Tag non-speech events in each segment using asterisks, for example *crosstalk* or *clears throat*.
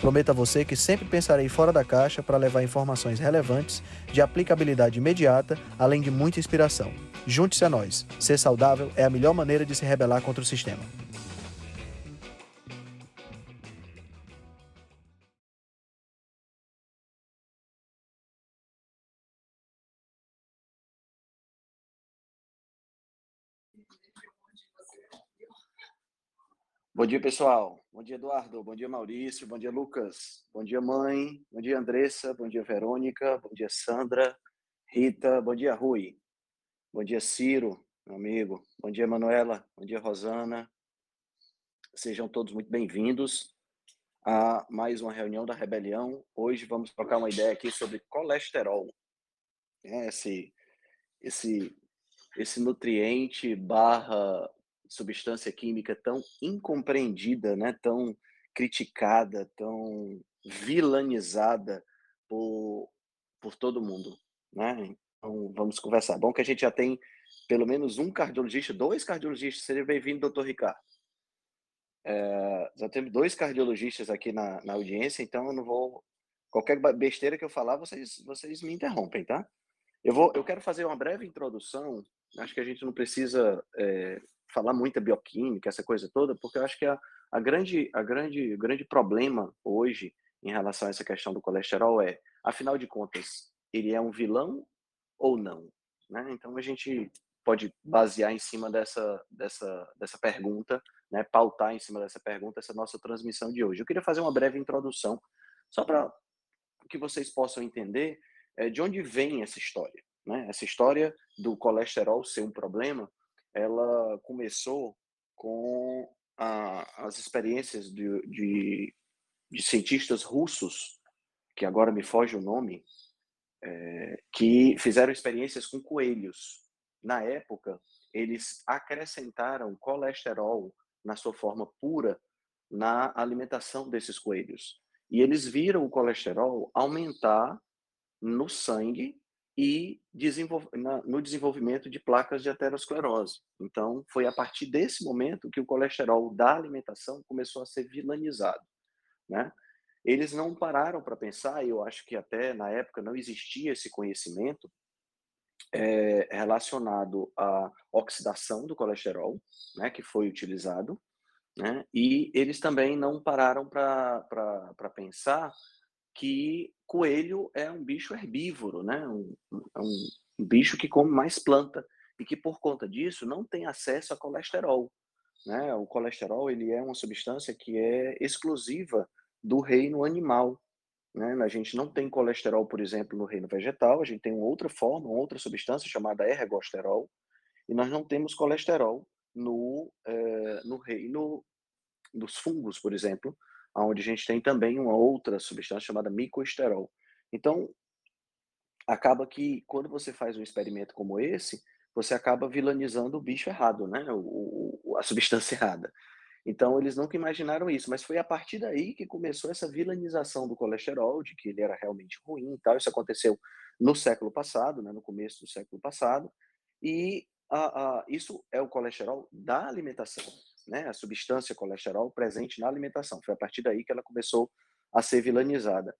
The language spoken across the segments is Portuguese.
Prometo a você que sempre pensarei fora da caixa para levar informações relevantes, de aplicabilidade imediata, além de muita inspiração. Junte-se a nós. Ser saudável é a melhor maneira de se rebelar contra o sistema. Bom dia, pessoal. Bom dia, Eduardo. Bom dia, Maurício. Bom dia, Lucas. Bom dia, mãe. Bom dia, Andressa. Bom dia, Verônica. Bom dia, Sandra. Rita. Bom dia, Rui. Bom dia, Ciro, meu amigo. Bom dia, Manuela. Bom dia, Rosana. Sejam todos muito bem-vindos a mais uma reunião da Rebelião. Hoje vamos trocar uma ideia aqui sobre colesterol. É, esse, esse, esse nutriente barra substância química tão incompreendida, né, tão criticada, tão vilanizada por, por todo mundo, né? Então, vamos conversar. Bom que a gente já tem pelo menos um cardiologista, dois cardiologistas. Seja bem-vindo, doutor Ricardo. É, já temos dois cardiologistas aqui na, na audiência, então eu não vou... Qualquer besteira que eu falar, vocês, vocês me interrompem, tá? Eu, vou, eu quero fazer uma breve introdução. Acho que a gente não precisa é, falar muita bioquímica, essa coisa toda, porque eu acho que a, a grande, a grande, o grande problema hoje em relação a essa questão do colesterol é, afinal de contas, ele é um vilão ou não? Né? Então a gente pode basear em cima dessa, dessa, dessa pergunta, né? pautar em cima dessa pergunta essa nossa transmissão de hoje. Eu queria fazer uma breve introdução, só para que vocês possam entender é, de onde vem essa história. Né? Essa história do colesterol ser um problema ela começou com a, as experiências de, de, de, cientistas russos, que agora me foge o nome, é, que fizeram experiências com coelhos. Na época, eles acrescentaram colesterol na sua forma pura na alimentação desses coelhos. E eles viram o colesterol aumentar no sangue e no desenvolvimento de placas de aterosclerose. Então, foi a partir desse momento que o colesterol da alimentação começou a ser vilanizado, né? Eles não pararam para pensar, e eu acho que até na época não existia esse conhecimento é, relacionado à oxidação do colesterol, né, que foi utilizado, né? E eles também não pararam para pensar que coelho é um bicho herbívoro, né? Um, é um, um bicho que come mais planta e que por conta disso não tem acesso a colesterol, né? O colesterol ele é uma substância que é exclusiva do reino animal, né? A gente não tem colesterol, por exemplo, no reino vegetal, a gente tem outra forma, outra substância chamada ergosterol, e nós não temos colesterol no, eh, no reino dos fungos, por exemplo, onde a gente tem também uma outra substância chamada micoesterol. Então, acaba que quando você faz um experimento como esse, você acaba vilanizando o bicho errado, né? O, o, a substância *laughs* errada. Então, eles nunca imaginaram isso, mas foi a partir daí que começou essa vilanização do colesterol, de que ele era realmente ruim e tal. Isso aconteceu no século passado, né? no começo do século passado, e isso é o colesterol da alimentação né, a substância colesterol presente na alimentação. Foi a partir daí que ela começou a ser vilanizada.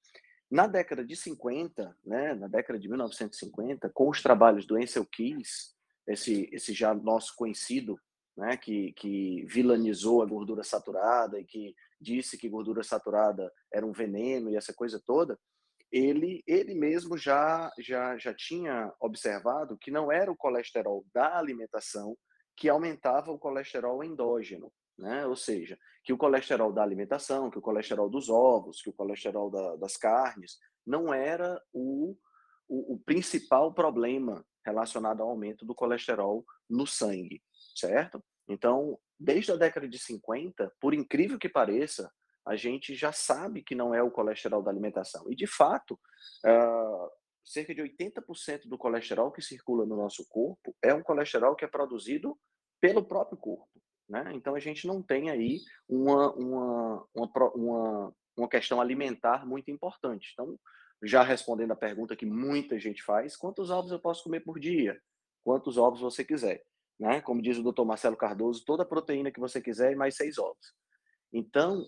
Na década de 50, né, na década de 1950, com os trabalhos do Ansel Keys, esse, esse já nosso conhecido, né, que, que vilanizou a gordura saturada e que disse que gordura saturada era um veneno e essa coisa toda, ele, ele mesmo já, já, já tinha observado que não era o colesterol da alimentação que aumentava o colesterol endógeno, né? Ou seja, que o colesterol da alimentação, que o colesterol dos ovos, que o colesterol da, das carnes, não era o, o, o, principal problema relacionado ao aumento do colesterol no sangue, certo? Então, desde a década de 50, por incrível que pareça, a gente já sabe que não é o colesterol da alimentação. E, de fato, uh, cerca de 80% do colesterol que circula no nosso corpo é um colesterol que é produzido pelo próprio corpo. Né? Então a gente não tem aí uma, uma, uma, uma, uma questão alimentar muito importante. Então, já respondendo a pergunta que muita gente faz, quantos ovos eu posso comer por dia? Quantos ovos você quiser. Né? Como diz o doutor Marcelo Cardoso, toda a proteína que você quiser e mais seis ovos. Então,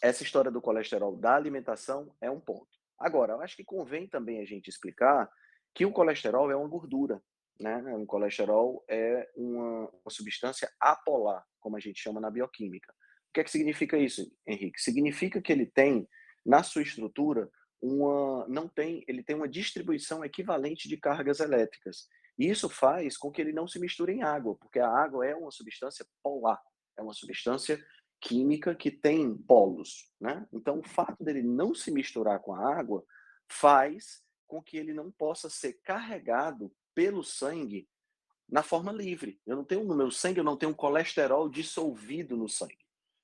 essa história do colesterol da alimentação é um ponto. Agora, eu acho que convém também a gente explicar que o colesterol é uma gordura. Né? O colesterol é uma, uma substância apolar, como a gente chama na bioquímica. O que é que significa isso, Henrique? Significa que ele tem, na sua estrutura, uma, não tem, ele tem uma distribuição equivalente de cargas elétricas. E isso faz com que ele não se misture em água, porque a água é uma substância polar, é uma substância química que tem polos, né? Então, o fato dele não se misturar com a água faz com que ele não possa ser carregado pelo sangue na forma livre. Eu não tenho no meu sangue, eu não tenho colesterol dissolvido no sangue.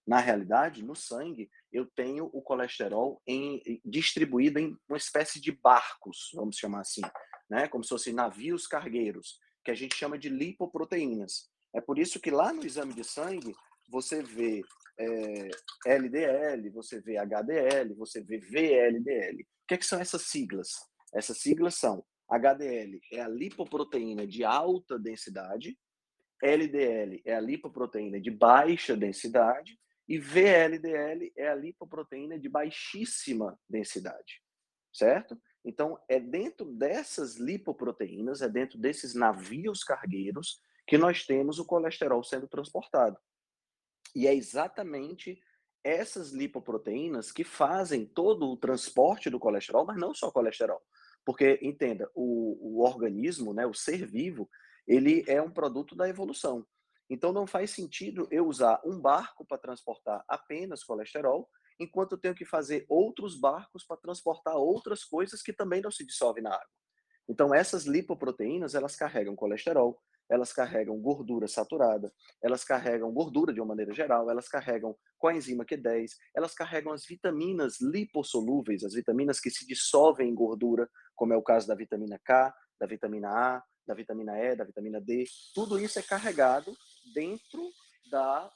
Na realidade, no sangue, eu tenho o colesterol em, distribuído em uma espécie de barcos, vamos chamar assim, né? Como se fossem navios cargueiros, que a gente chama de lipoproteínas. É por isso que lá no exame de sangue você vê é, LDL, você vê HDL, você vê VLDL. O que, é que são essas siglas? Essas siglas são HDL é a lipoproteína de alta densidade, LDL é a lipoproteína de baixa densidade e VLDL é a lipoproteína de baixíssima densidade, certo? Então, é dentro dessas lipoproteínas, é dentro desses navios cargueiros que nós temos o colesterol sendo transportado. E é exatamente essas lipoproteínas que fazem todo o transporte do colesterol, mas não só colesterol. Porque, entenda, o, o organismo, né, o ser vivo, ele é um produto da evolução. Então, não faz sentido eu usar um barco para transportar apenas colesterol, enquanto eu tenho que fazer outros barcos para transportar outras coisas que também não se dissolvem na água. Então, essas lipoproteínas, elas carregam colesterol, elas carregam gordura saturada, elas carregam gordura de uma maneira geral, elas carregam coenzima Q10, elas carregam as vitaminas lipossolúveis, as vitaminas que se dissolvem em gordura, como é o caso da vitamina K, da vitamina A, da vitamina E, da vitamina D. Tudo isso é carregado dentro da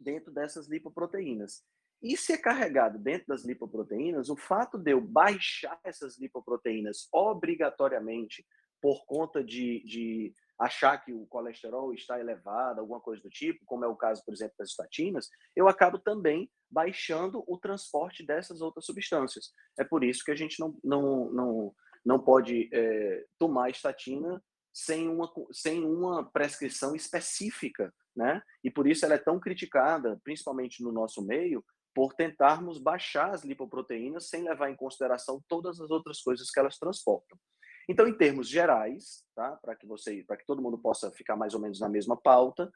dentro dessas lipoproteínas. E se é carregado dentro das lipoproteínas, o fato de eu baixar essas lipoproteínas obrigatoriamente por conta de, de achar que o colesterol está elevado, alguma coisa do tipo, como é o caso, por exemplo, das estatinas, eu acabo também baixando o transporte dessas outras substâncias. É por isso que a gente não, não, não, não pode é, tomar estatina sem uma, sem uma prescrição específica, né? E por isso ela é tão criticada, principalmente no nosso meio, por tentarmos baixar as lipoproteínas sem levar em consideração todas as outras coisas que elas transportam. Então, em termos gerais, tá? para que você, para que todo mundo possa ficar mais ou menos na mesma pauta,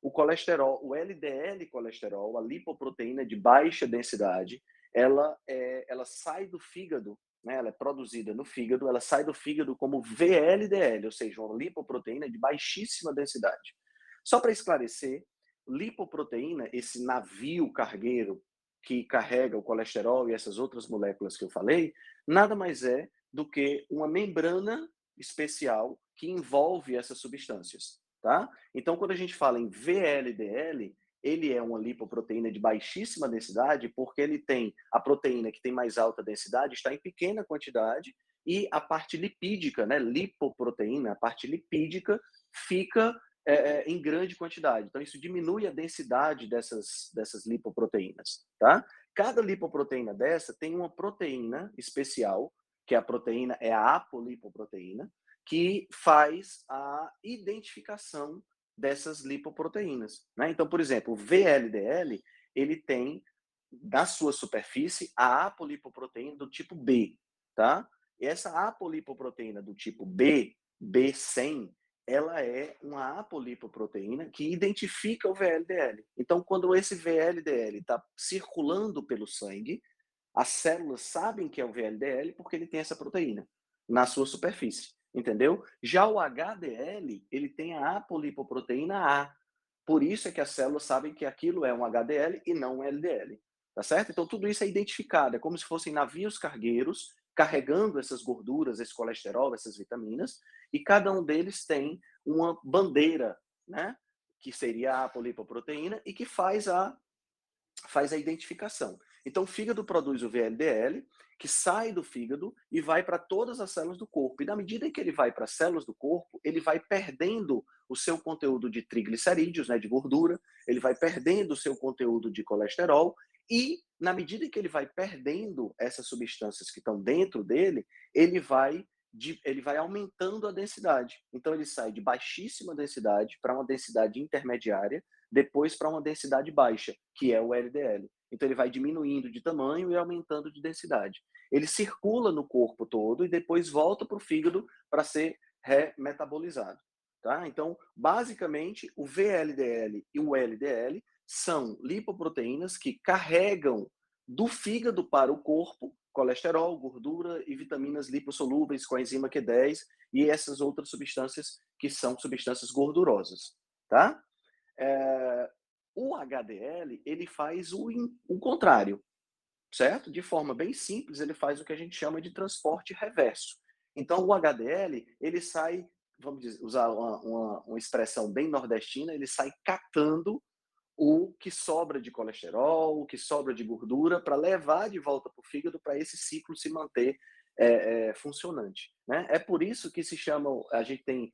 o colesterol, o LDL colesterol, a lipoproteína de baixa densidade, ela é, ela sai do fígado, né? Ela é produzida no fígado, ela sai do fígado como VLDL, ou seja, uma lipoproteína de baixíssima densidade. Só para esclarecer, lipoproteína, esse navio cargueiro que carrega o colesterol e essas outras moléculas que eu falei, nada mais é do que uma membrana especial que envolve essas substâncias, tá? Então, quando a gente fala em VLDL, ele é uma lipoproteína de baixíssima densidade porque ele tem a proteína que tem mais alta densidade está em pequena quantidade e a parte lipídica, né, lipoproteína, a parte lipídica fica é, é em grande quantidade. Então isso diminui a densidade dessas dessas lipoproteínas, tá? Cada lipoproteína dessa tem uma proteína especial que a proteína é a apolipoproteína, que faz a identificação dessas lipoproteínas. Né? Então, por exemplo, o VLDL, ele tem na sua superfície a apolipoproteína do tipo B, tá? E essa apolipoproteína do tipo B, B100, ela é uma apolipoproteína que identifica o VLDL. Então, quando esse VLDL está circulando pelo sangue, as células sabem que é o VLDL porque ele tem essa proteína na sua superfície, entendeu? Já o HDL, ele tem a apolipoproteína A. Por isso é que as células sabem que aquilo é um HDL e não um LDL, tá certo? Então tudo isso é identificado, é como se fossem navios cargueiros carregando essas gorduras, esse colesterol, essas vitaminas, e cada um deles tem uma bandeira, né? Que seria a apolipoproteína e que faz a, faz a identificação. Então, o fígado produz o VLDL, que sai do fígado e vai para todas as células do corpo. E na medida que ele vai para as células do corpo, ele vai perdendo o seu conteúdo de triglicerídeos, né, de gordura, ele vai perdendo o seu conteúdo de colesterol e na medida que ele vai perdendo essas substâncias que estão dentro dele, ele vai de, ele vai aumentando a densidade. Então ele sai de baixíssima densidade para uma densidade intermediária, depois para uma densidade baixa, que é o LDL. Então ele vai diminuindo de tamanho e aumentando de densidade. Ele circula no corpo todo e depois volta para o fígado para ser remetabolizado. Tá? Então, basicamente, o VLDL e o LDL são lipoproteínas que carregam do fígado para o corpo colesterol, gordura e vitaminas lipossolúveis com a enzima Q10 e essas outras substâncias que são substâncias gordurosas, tá? É, o HDL, ele faz o, o contrário, certo? De forma bem simples, ele faz o que a gente chama de transporte reverso. Então, o HDL, ele sai, vamos dizer, usar uma, uma, uma expressão bem nordestina, ele sai catando o que sobra de colesterol, o que sobra de gordura, para levar de volta para o fígado para esse ciclo se manter é, é, funcionante. Né? É por isso que se chama, a gente tem,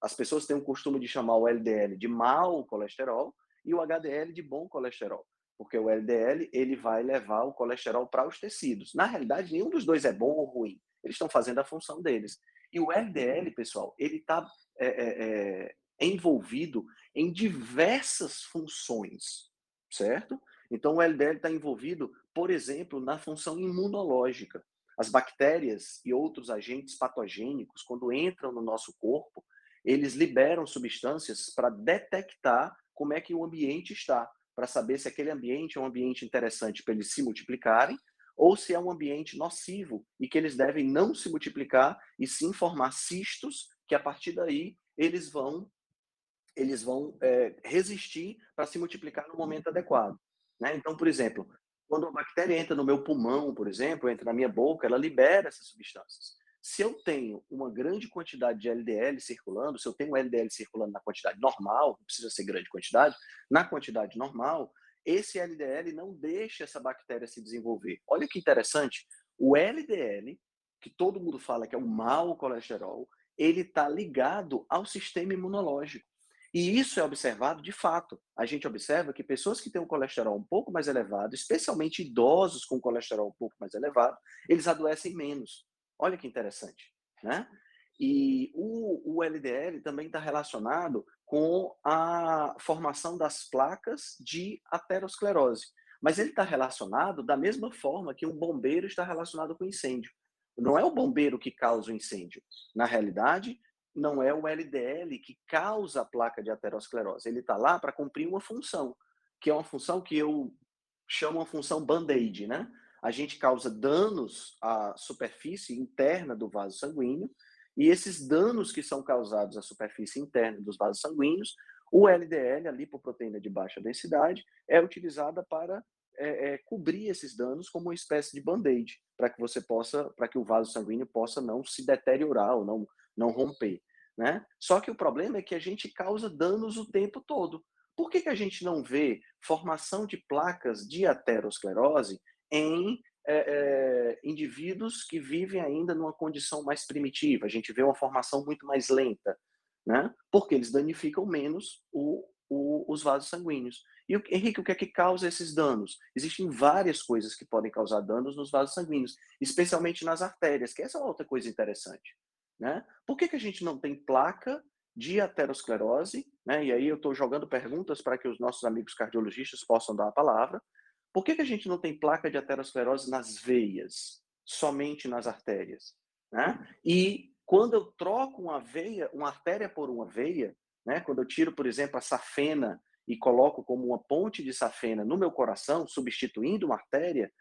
as pessoas têm o costume de chamar o LDL de mau colesterol e o HDL de bom colesterol, porque o LDL ele vai levar o colesterol para os tecidos. Na realidade, nenhum dos dois é bom ou ruim. Eles estão fazendo a função deles. E o LDL, pessoal, ele está é, é, é envolvido em diversas funções, certo? Então, o LDL está envolvido, por exemplo, na função imunológica. As bactérias e outros agentes patogênicos, quando entram no nosso corpo, eles liberam substâncias para detectar como é que o ambiente está, para saber se aquele ambiente é um ambiente interessante para eles se multiplicarem ou se é um ambiente nocivo e que eles devem não se multiplicar e sim formar cistos que a partir daí eles vão eles vão é, resistir para se multiplicar no momento adequado. Né? Então, por exemplo, quando a bactéria entra no meu pulmão, por exemplo, entra na minha boca, ela libera essas substâncias. Se eu tenho uma grande quantidade de LDL circulando, se eu tenho LDL circulando na quantidade normal, não precisa ser grande quantidade, na quantidade normal, esse LDL não deixa essa bactéria se desenvolver. Olha que interessante, o LDL, que todo mundo fala que é o mau colesterol, ele está ligado ao sistema imunológico. E isso é observado de fato. A gente observa que pessoas que têm um colesterol um pouco mais elevado, especialmente idosos com colesterol um pouco mais elevado, eles adoecem menos. Olha que interessante, né? E o, o LDL também está relacionado com a formação das placas de aterosclerose. Mas ele está relacionado da mesma forma que um bombeiro está relacionado com incêndio. Não é o bombeiro que causa o incêndio. Na realidade, não é o LDL que causa a placa de aterosclerose. Ele está lá para cumprir uma função, que é uma função que eu chamo uma função band-aid, né? A gente causa danos à superfície interna do vaso sanguíneo, e esses danos que são causados à superfície interna dos vasos sanguíneos, o LDL, a lipoproteína de baixa densidade, é utilizada para é, é, cobrir esses danos como uma espécie de band-aid, para que você possa, para que o vaso sanguíneo possa não se deteriorar ou não, não romper. Né? Só que o problema é que a gente causa danos o tempo todo. Por que, que a gente não vê formação de placas de aterosclerose em é, é, indivíduos que vivem ainda numa condição mais primitiva? A gente vê uma formação muito mais lenta, né? porque eles danificam menos o, o, os vasos sanguíneos. E, Henrique, o que é que causa esses danos? Existem várias coisas que podem causar danos nos vasos sanguíneos, especialmente nas artérias, que essa é outra coisa interessante. Né? Por que, que a gente não tem placa de aterosclerose? Né? E aí eu estou jogando perguntas para que os nossos amigos cardiologistas possam dar a palavra. Por que, que a gente não tem placa de aterosclerose nas veias, somente nas artérias? Né? E quando eu troco uma veia, uma artéria por uma veia, né? quando eu tiro, por exemplo, a safena e coloco como uma ponte de safena no meu coração, substituindo uma artéria,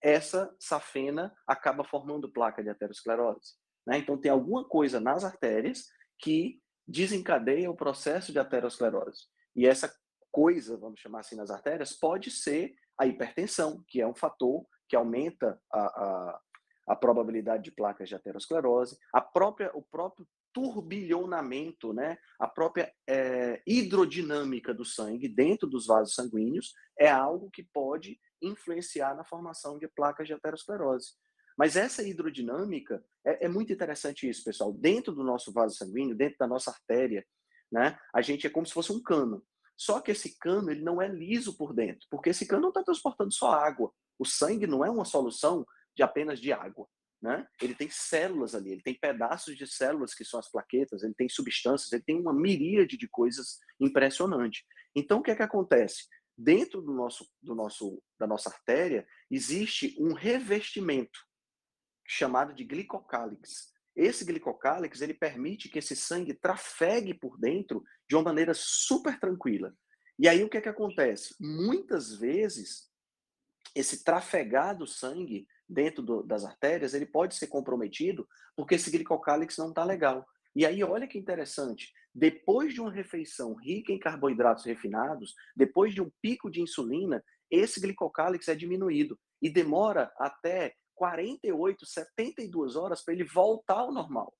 essa safena acaba formando placa de aterosclerose. Né? Então, tem alguma coisa nas artérias que desencadeia o processo de aterosclerose. E essa coisa, vamos chamar assim, nas artérias, pode ser a hipertensão, que é um fator que aumenta a, a, a probabilidade de placas de aterosclerose, a própria, o próprio turbilhonamento, né, a própria é, hidrodinâmica do sangue dentro dos vasos sanguíneos é algo que pode influenciar na formação de placas de aterosclerose. Mas essa hidrodinâmica é, é, muito interessante isso, pessoal. Dentro do nosso vaso sanguíneo, dentro da nossa artéria, né, a gente é como se fosse um cano. Só que esse cano ele não é liso por dentro, porque esse cano não está transportando só água. O sangue não é uma solução de apenas de água. Né? Ele tem células ali, ele tem pedaços de células que são as plaquetas, ele tem substâncias, ele tem uma miríade de coisas impressionante. Então, o que é que acontece? Dentro do nosso, do nosso, da nossa artéria, existe um revestimento chamado de glicocálix. Esse glicocálix ele permite que esse sangue trafegue por dentro de uma maneira super tranquila. E aí o que é que acontece? Muitas vezes esse trafegar do sangue dentro do, das artérias, ele pode ser comprometido porque esse glicocálix não está legal. E aí, olha que interessante, depois de uma refeição rica em carboidratos refinados, depois de um pico de insulina, esse glicocálix é diminuído e demora até 48, 72 horas para ele voltar ao normal.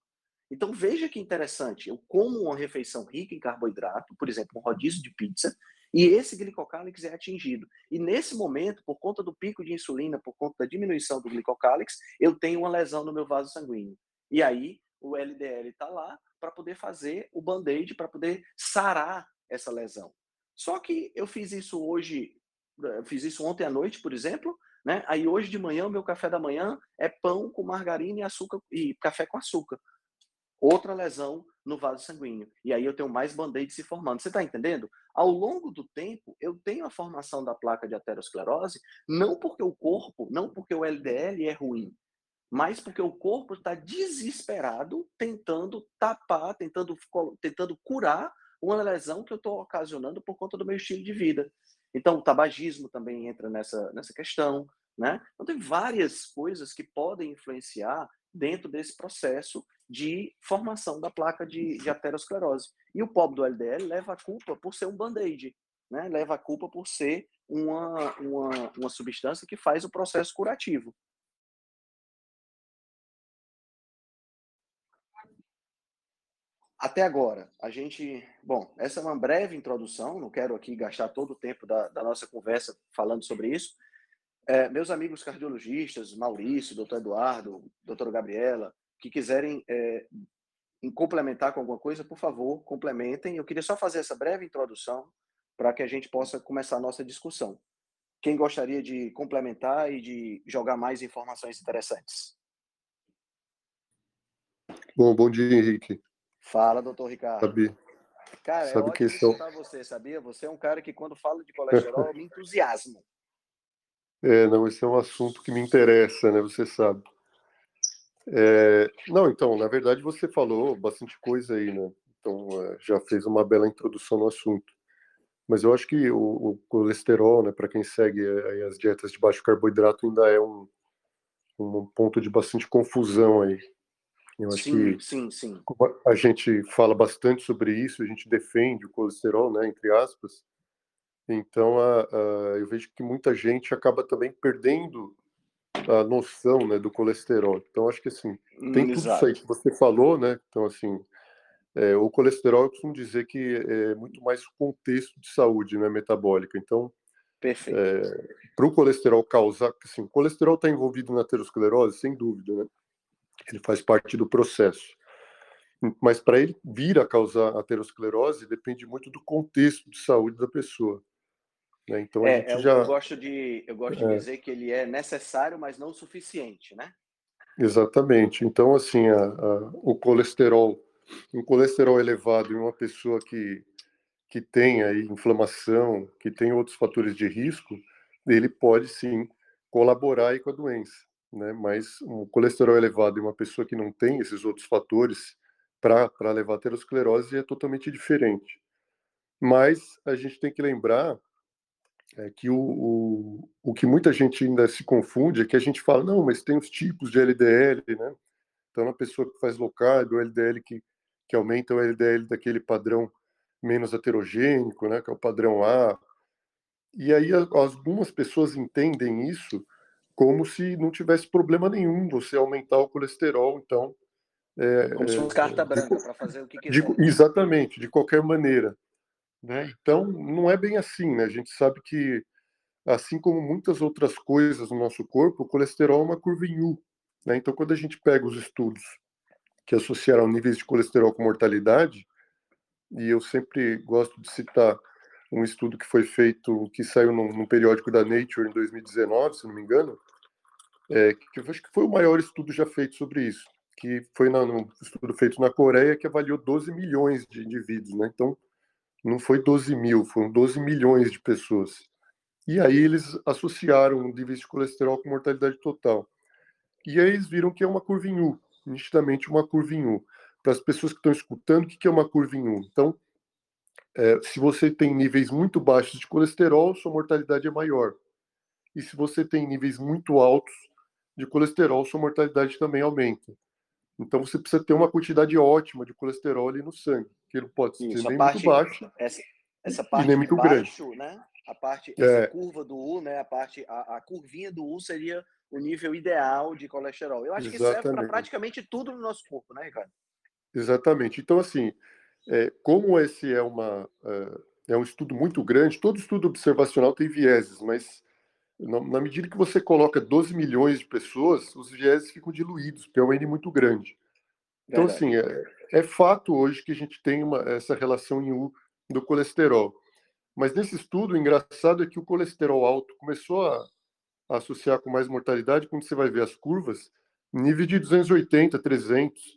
Então veja que interessante, eu como uma refeição rica em carboidrato, por exemplo, um rodízio de pizza, e esse glicocálix é atingido. E nesse momento, por conta do pico de insulina, por conta da diminuição do glicocálix, eu tenho uma lesão no meu vaso sanguíneo. E aí o LDL está lá para poder fazer o band-aid, para poder sarar essa lesão. Só que eu fiz isso hoje, eu fiz isso ontem à noite, por exemplo, né? Aí hoje de manhã o meu café da manhã é pão com margarina e açúcar e café com açúcar. Outra lesão no vaso sanguíneo. E aí eu tenho mais band-aid se formando. Você está entendendo? Ao longo do tempo, eu tenho a formação da placa de aterosclerose, não porque o corpo, não porque o LDL é ruim, mas porque o corpo está desesperado tentando tapar, tentando, tentando curar uma lesão que eu estou ocasionando por conta do meu estilo de vida. Então, o tabagismo também entra nessa, nessa questão, né? Então, tem várias coisas que podem influenciar dentro desse processo de formação da placa de, de aterosclerose. E o pobre do LDL leva a culpa por ser um band-aid, né? leva a culpa por ser uma, uma, uma substância que faz o processo curativo. Até agora, a gente. Bom, essa é uma breve introdução, não quero aqui gastar todo o tempo da, da nossa conversa falando sobre isso. É, meus amigos cardiologistas, Maurício, doutor Eduardo, doutora Gabriela, que quiserem é, complementar com alguma coisa, por favor, complementem. Eu queria só fazer essa breve introdução para que a gente possa começar a nossa discussão. Quem gostaria de complementar e de jogar mais informações interessantes? Bom, bom dia, Henrique. Fala, doutor Ricardo. Sabe, cara, sabe é que são... você, sabia? Você é um cara que, quando fala de colesterol, me entusiasma. *laughs* É, não, esse é um assunto que me interessa, né? Você sabe. É, não, então, na verdade você falou bastante coisa aí, né? Então, é, já fez uma bela introdução no assunto. Mas eu acho que o, o colesterol, né, para quem segue é, as dietas de baixo carboidrato, ainda é um, um ponto de bastante confusão aí. Eu acho sim, que sim, sim. a gente fala bastante sobre isso, a gente defende o colesterol, né, entre aspas. Então, a, a, eu vejo que muita gente acaba também perdendo a noção né, do colesterol. Então, acho que assim, tem tudo isso aí que você falou, né? Então, assim, é, o colesterol, eu costumo dizer que é muito mais contexto de saúde né, metabólica. Então, é, para o colesterol causar, assim, o colesterol está envolvido na aterosclerose, sem dúvida, né? Ele faz parte do processo. Mas para ele vir a causar aterosclerose, depende muito do contexto de saúde da pessoa. Né? Então é, eu, já... eu gosto de eu gosto de é. dizer que ele é necessário, mas não suficiente, né? Exatamente. Então assim, a, a, o colesterol, um colesterol elevado em uma pessoa que que tem aí inflamação, que tem outros fatores de risco, ele pode sim colaborar aí com a doença, né? Mas um colesterol elevado em uma pessoa que não tem esses outros fatores para levar a aterosclerose é totalmente diferente. Mas a gente tem que lembrar é que o, o, o que muita gente ainda se confunde é que a gente fala, não, mas tem os tipos de LDL, né? Então, a pessoa que faz low carb, o LDL que, que aumenta o LDL daquele padrão menos heterogênico, né? Que é o padrão A. E aí algumas pessoas entendem isso como se não tivesse problema nenhum você aumentar o colesterol, então... É, como se fosse carta branca para fazer o que quiser. De, exatamente, de qualquer maneira. Né? Então, não é bem assim, né? A gente sabe que, assim como muitas outras coisas no nosso corpo, o colesterol é uma curva em U. Né? Então, quando a gente pega os estudos que associaram níveis de colesterol com mortalidade, e eu sempre gosto de citar um estudo que foi feito, que saiu num, num periódico da Nature em 2019, se não me engano, é, que eu acho que foi o maior estudo já feito sobre isso, que foi na, num estudo feito na Coreia que avaliou 12 milhões de indivíduos, né? Então, não foi 12 mil, foram 12 milhões de pessoas. E aí eles associaram níveis de colesterol com mortalidade total. E aí eles viram que é uma curva em U, nitidamente uma curva em U. Para as pessoas que estão escutando, o que é uma curva em U? Então, é, se você tem níveis muito baixos de colesterol, sua mortalidade é maior. E se você tem níveis muito altos de colesterol, sua mortalidade também aumenta. Então você precisa ter uma quantidade ótima de colesterol ali no sangue, que ele pode ser nem parte, muito baixo essa, essa parte nem muito baixo, grande. né? A parte, é. curva do U, né? A parte, a, a curvinha do U seria o nível ideal de colesterol. Eu acho Exatamente. que serve para praticamente tudo no nosso corpo, né, Ricardo? Exatamente. Então, assim, é, como esse é, uma, é, é um estudo muito grande, todo estudo observacional tem vieses, mas na, medida que você coloca 12 milhões de pessoas, os vieses ficam diluídos, porque é um N muito grande. Então, Verdade. assim, é, é, fato hoje que a gente tem uma, essa relação em U do colesterol. Mas nesse estudo, o engraçado é que o colesterol alto começou a, a associar com mais mortalidade quando você vai ver as curvas, nível de 280, 300.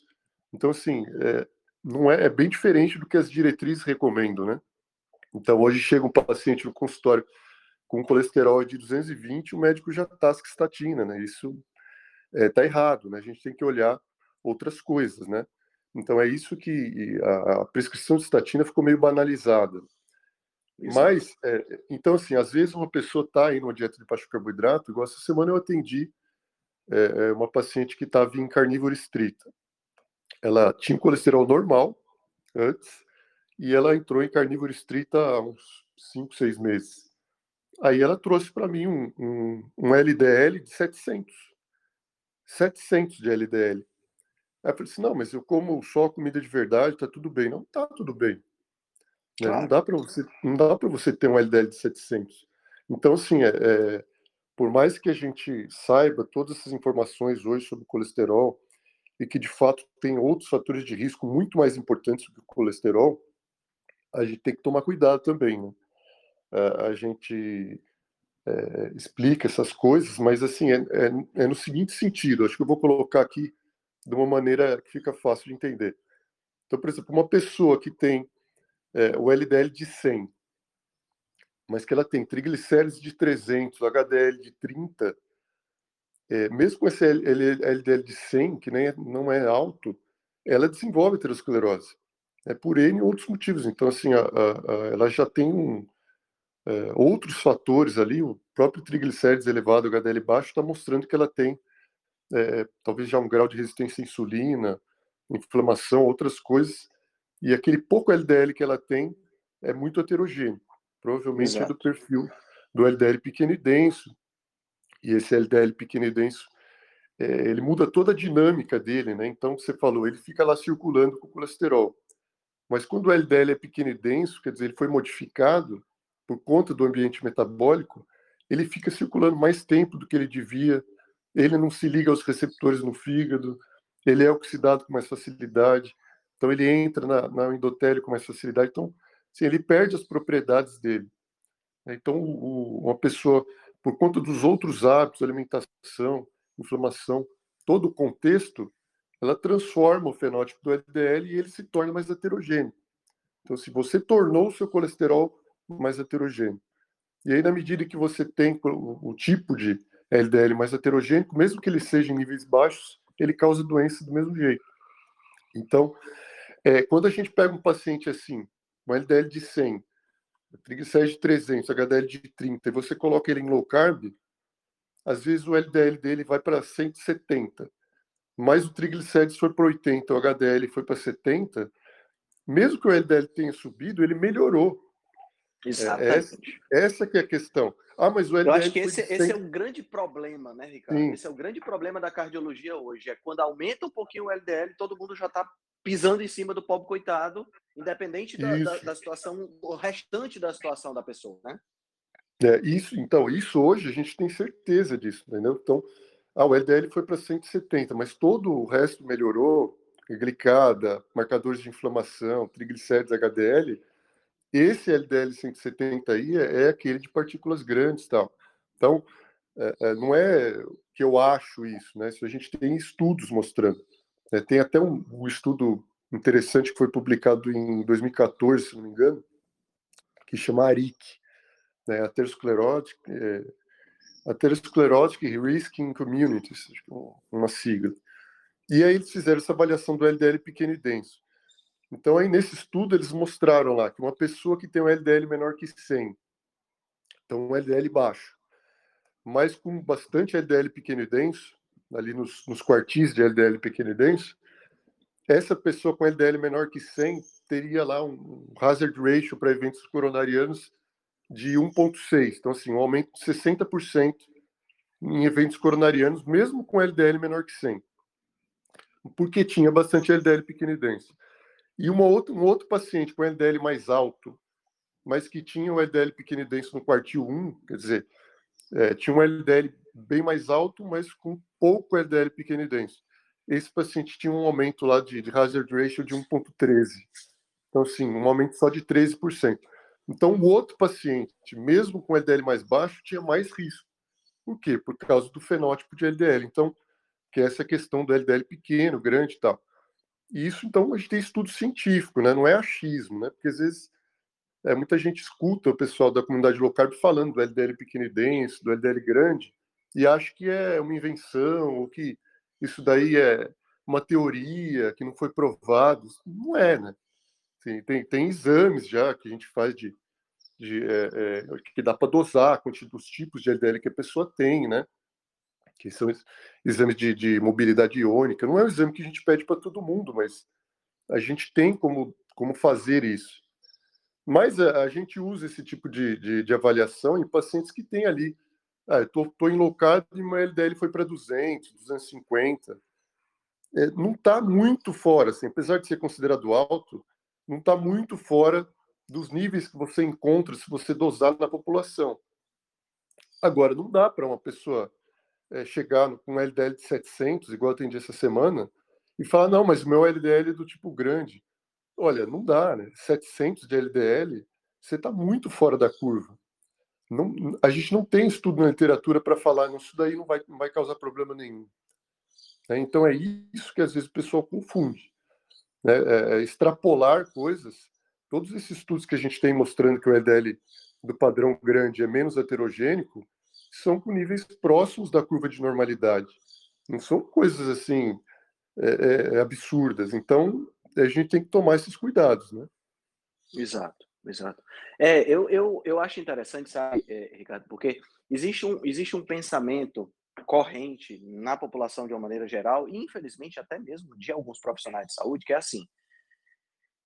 Então, assim, é, não é, é bem diferente do que as diretrizes recomendam, né? Então, hoje chega um paciente no consultório com colesterol de 220, o médico já tasca estatina, né? Isso está é, errado, né? A gente tem que olhar outras coisas, né? Então, é isso que a, a prescrição de estatina ficou meio banalizada. Mas, é, então, assim, às vezes uma pessoa está aí numa dieta de baixo carboidrato, igual essa semana eu atendi é, uma paciente que estava em carnívoro estrita ela tinha colesterol normal antes e ela entrou em carnívoro estrita há uns 5, 6 meses. Aí ela trouxe para mim um, um, um, LDL de 700. 700 de LDL. Aí eu falei assim, não, mas eu como só comida de verdade, tá tudo bem. Não tá tudo bem. Né? Claro. Não dá para você, não dá para você ter um LDL de 700. Então, assim, é, é, por mais que a gente saiba todas essas informações hoje sobre colesterol, e que de fato tem outros fatores de risco muito mais importantes do que o colesterol, a gente tem que tomar cuidado também. Né? A gente é, explica essas coisas, mas assim é, é, é, no seguinte sentido. Acho que eu vou colocar aqui de uma maneira que fica fácil de entender. Então, por exemplo, uma pessoa que tem é, o LDL de 100, mas que ela tem triglicéridos de 300, HDL de 30, é, mesmo com esse LDL de 100, que nem é, não é alto, ela desenvolve aterosclerose. É por N outros motivos. Então, assim, a, a, a, ela já tem um, é, outros fatores ali, o próprio triglicérides elevado, HDL baixo, está mostrando que ela tem é, talvez já um grau de resistência à insulina, inflamação, outras coisas, e aquele pouco LDL que ela tem é muito heterogêneo. Provavelmente Exato. é do perfil do LDL pequeno e denso, e esse LDL pequeno e denso, é, ele muda toda a dinâmica dele, né? Então, você falou, ele fica lá circulando com o colesterol. Mas quando o LDL é pequeno e denso, quer dizer, ele foi modificado por conta do ambiente metabólico, ele fica circulando mais tempo do que ele devia, ele não se liga aos receptores no fígado, ele é oxidado com mais facilidade, então ele entra na, na endotélio com mais facilidade, então assim, ele perde as propriedades dele. Então, o, uma pessoa por conta dos outros hábitos, alimentação, inflamação, todo o contexto, ela transforma o fenótipo do LDL e ele se torna mais heterogêneo. Então, se você tornou o seu colesterol mais heterogêneo, e aí, na medida que você tem o, o tipo de LDL mais heterogêneo, mesmo que ele seja em níveis baixos, ele causa doença do mesmo jeito. Então, é, quando a gente pega um paciente assim, um LDL de 100, triglicérides de 300, HDL de 30, e você coloca ele em low carb, às vezes o LDL dele vai para 170, mas o triglicérides foi para 80, o HDL foi para 70, mesmo que o LDL tenha subido, ele melhorou. Exatamente. É, essa, essa que é a questão. Ah, mas o LDL. Eu acho que esse, esse é o grande problema, né, Ricardo? Sim. Esse é o grande problema da cardiologia hoje. É quando aumenta um pouquinho o LDL, todo mundo já está pisando em cima do pobre coitado, independente da, da, da, situação, o restante da situação da pessoa, né? É, isso, então, isso hoje a gente tem certeza disso, entendeu? Então, ah, o LDL foi para 170, mas todo o resto melhorou, glicada, marcadores de inflamação, triglicéridos, HDL, esse LDL 170 aí é, é aquele de partículas grandes tal. Então, é, é, não é que eu acho isso, né? Isso a gente tem estudos mostrando. Tem até um, um, estudo interessante que foi publicado em 2014, se não me engano, que chama ARIC, né? Atherosclerotic, é, Atherosclerotic Risking Communities, uma sigla. E aí eles fizeram essa avaliação do LDL pequeno e denso. Então, aí nesse estudo, eles mostraram lá que uma pessoa que tem um LDL menor que 100, então um LDL baixo, mas com bastante LDL pequeno e denso, ali nos, nos quartis de LDL pequeno e denso, essa pessoa com LDL menor que 100 teria lá um hazard ratio para eventos coronarianos de 1,6. Então, assim, um aumento de 60% em eventos coronarianos, mesmo com LDL menor que 100. Porque tinha bastante LDL pequeno e denso. E uma outra, um outro paciente com LDL mais alto, mas que tinha um LDL pequeno e denso no quartil 1, quer dizer, é, tinha um LDL bem mais alto, mas com pouco LDL pequeno e denso. Esse paciente tinha um aumento lá de, de hazard ratio de 1,13. Então, assim, um aumento só de 13%. Então, o outro paciente, mesmo com LDL mais baixo, tinha mais risco. Por quê? Por causa do fenótipo de LDL. Então, que é essa questão do LDL pequeno, grande e tal. E isso, então, a gente tem estudo científico, né? não é achismo, né? porque às vezes é, muita gente escuta o pessoal da comunidade low carb falando do LDL pequeno e denso, do LDL grande, e acha que é uma invenção, ou que isso daí é uma teoria que não foi provado. Não é, né? Tem, tem exames já que a gente faz de, de é, é, que dá para dosar dos tipos de LDL que a pessoa tem, né? Que são exames de, de mobilidade iônica. Não é um exame que a gente pede para todo mundo, mas a gente tem como, como fazer isso. Mas a, a gente usa esse tipo de, de, de, avaliação em pacientes que têm ali. Ah, estou enloucado e meu LDL foi para 200, 250. É, não está muito fora, assim, apesar de ser considerado alto, não está muito fora dos níveis que você encontra se você dosar na população. Agora, não dá para uma pessoa é, chegar com um LDL de 700, igual eu atendi essa semana, e falar, não, mas o meu LDL é do tipo grande. Olha, não dá, né? 700 de LDL, você está muito fora da curva. Não, a gente não tem estudo na literatura para falar, isso daí não vai, não vai causar problema nenhum. É, então é isso que às vezes o pessoal confunde. Né? É, é extrapolar coisas. Todos esses estudos que a gente tem mostrando que o LDL do padrão grande é menos heterogênico, são com níveis próximos da curva de normalidade. Não são coisas assim é, é, é, absurdas. Então, a gente tem que tomar esses cuidados, né? Exato, exato. É, eu, eu, eu acho interessante, sabe, é, Ricardo, porque existe um, existe um pensamento corrente na população de uma maneira geral, e infelizmente até mesmo de alguns profissionais de saúde, que é assim,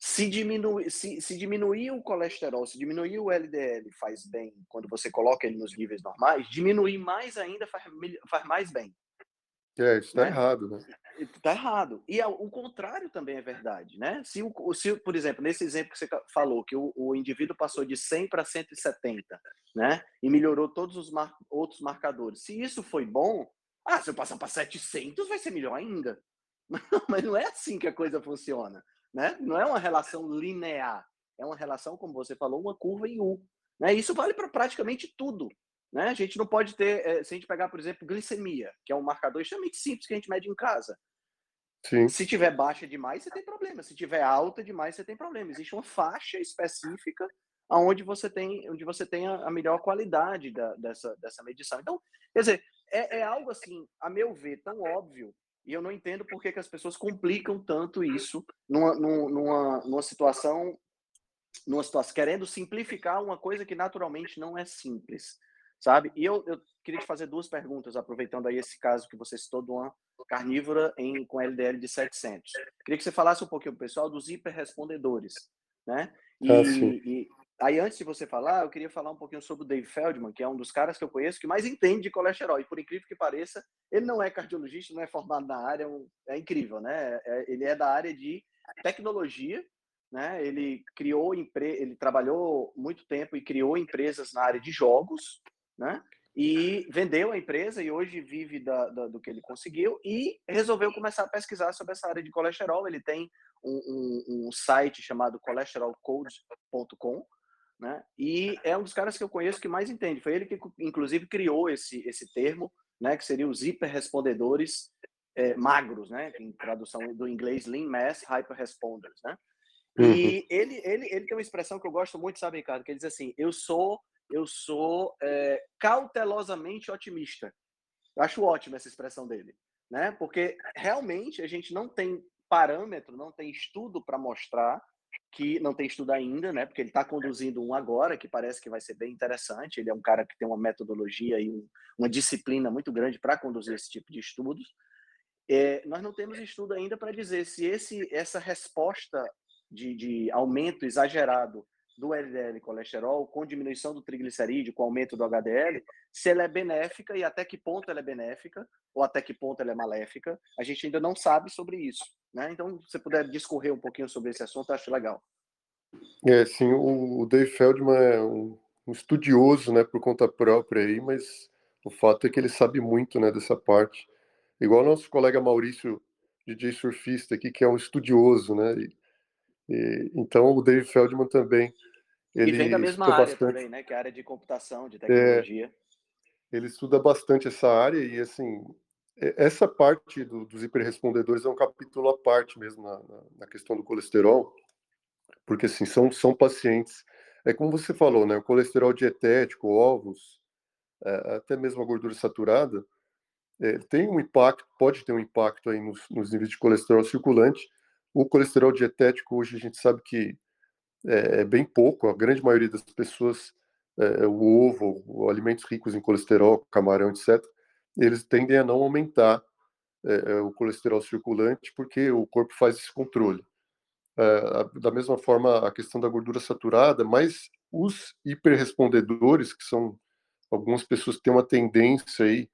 se diminuir, se, se diminuir o colesterol, se diminuir o LDL faz bem quando você coloca ele nos níveis normais, diminuir mais ainda faz, faz mais bem. É, isso está né? errado, né? Está errado. E o contrário também é verdade, né? Se, o, se, por exemplo, nesse exemplo que você falou, que o, o indivíduo passou de 100 para 170, né? E melhorou todos os mar, outros marcadores. Se isso foi bom, ah, se eu passar para 700 vai ser melhor ainda. *laughs* Mas não é assim que a coisa funciona né? Não é uma relação linear, é uma relação, como você falou, uma curva em U. Né? Isso vale para praticamente tudo. Né? A gente não pode ter, é, se a gente pegar, por exemplo, glicemia, que é um marcador extremamente simples que a gente mede em casa. Sim. Se tiver baixa demais, você tem problema. Se tiver alta demais, você tem problema. Existe uma faixa específica aonde você tem, onde você tem a, melhor qualidade da, dessa, dessa medição. Então, quer dizer, é, é algo assim, a meu ver, tão óbvio e eu não entendo por que, que as pessoas complicam tanto isso numa, numa, numa situação, numa situação, querendo simplificar uma coisa que naturalmente não é simples, sabe? E eu, eu queria te fazer duas perguntas, aproveitando aí esse caso que você citou de uma carnívora em, com LDL de 700. Queria que você falasse um pouquinho, pessoal, dos hiperrespondedores, né? E, ah, e aí antes de você falar, eu queria falar um pouquinho sobre o Dave Feldman, que é um dos caras que eu conheço que mais entende de colesterol. E por incrível que pareça, ele não é cardiologista, não é formado na área, é, é incrível, né? É, ele é da área de tecnologia, né? Ele criou ele trabalhou muito tempo e criou empresas na área de jogos, né? E vendeu a empresa e hoje vive da, da, do que ele conseguiu e resolveu começar a pesquisar sobre essa área de colesterol. Ele tem um, um, um site chamado cholesterolcodes.com, né? E é um dos caras que eu conheço que mais entende. Foi ele que, inclusive, criou esse, esse termo, né? Que seria os hiperrespondedores é, magros, né? Em tradução do inglês, Lean Mass Hyperresponders, né? E uhum. ele, ele, ele tem uma expressão que eu gosto muito, sabe, Ricardo? Que ele diz assim: eu sou, eu sou é, cautelosamente otimista. Eu acho ótima essa expressão dele, né? Porque realmente a gente não tem parâmetro, não tem estudo para mostrar que não tem estudo ainda, né? Porque ele está conduzindo um agora que parece que vai ser bem interessante. Ele é um cara que tem uma metodologia e um, uma disciplina muito grande para conduzir esse tipo de estudos. É, nós não temos estudo ainda para dizer se esse, essa resposta de, de aumento exagerado do LDL colesterol com diminuição do triglicerídeo, com aumento do HDL, se ela é benéfica e até que ponto ela é benéfica ou até que ponto ela é maléfica, a gente ainda não sabe sobre isso. Né? Então, se você puder discorrer um pouquinho sobre esse assunto, acho legal. É, sim, o Dave Feldman é um, estudioso, né, por conta própria aí, mas o fato é que ele sabe muito, né, dessa parte. Igual nosso colega Maurício, DJ surfista aqui, que é um estudioso, né, e, e, então o Dave Feldman também ele e vem da mesma área bastante. também, né? Que é a área de computação, de tecnologia. É, ele estuda bastante essa área e, assim, essa parte do, dos hiperrespondedores é um capítulo à parte mesmo na, na, na, questão do colesterol, porque, assim, são, são pacientes... É como você falou, né? O colesterol dietético, ovos, é, até mesmo a gordura saturada, é, tem um impacto, pode ter um impacto aí nos, nos níveis de colesterol circulante. O colesterol dietético, hoje a gente sabe que é, é bem pouco, a grande maioria das pessoas, é, o ovo, alimentos ricos em colesterol, camarão, etc., eles tendem a não aumentar é, é, o colesterol circulante porque o corpo faz esse controle. É, da mesma forma, a questão da gordura saturada, mas os hiperrespondedores, que são algumas pessoas que têm uma tendência aí,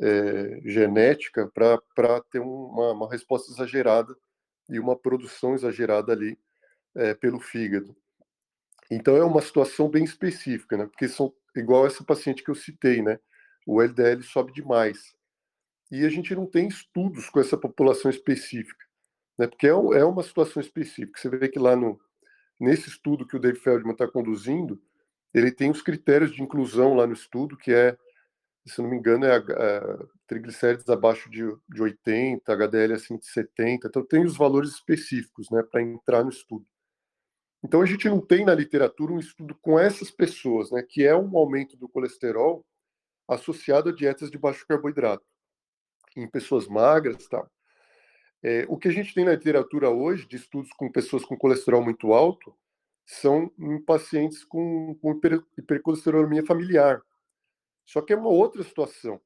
é, genética para ter uma, uma resposta exagerada e uma produção exagerada ali é, pelo fígado. Então é uma situação bem específica, né? Porque são igual essa paciente que eu citei, né? O LDL sobe demais. E a gente não tem estudos com essa população específica, né? Porque é, é uma situação específica. Você vê que lá no nesse estudo que o Dave Feldman está conduzindo, ele tem os critérios de inclusão lá no estudo, que é, se não me engano, é a, a triglicérides abaixo de, de 80, HDL acima de 70. Então tem os valores específicos, né, para entrar no estudo. Então a gente não tem na literatura um estudo com essas pessoas, né, que é um aumento do colesterol associado a dietas de baixo carboidrato em pessoas magras, tal. É, o que a gente tem na literatura hoje de estudos com pessoas com colesterol muito alto são em pacientes com, com hiper, hipercolesterolemia familiar. Só que é uma outra situação.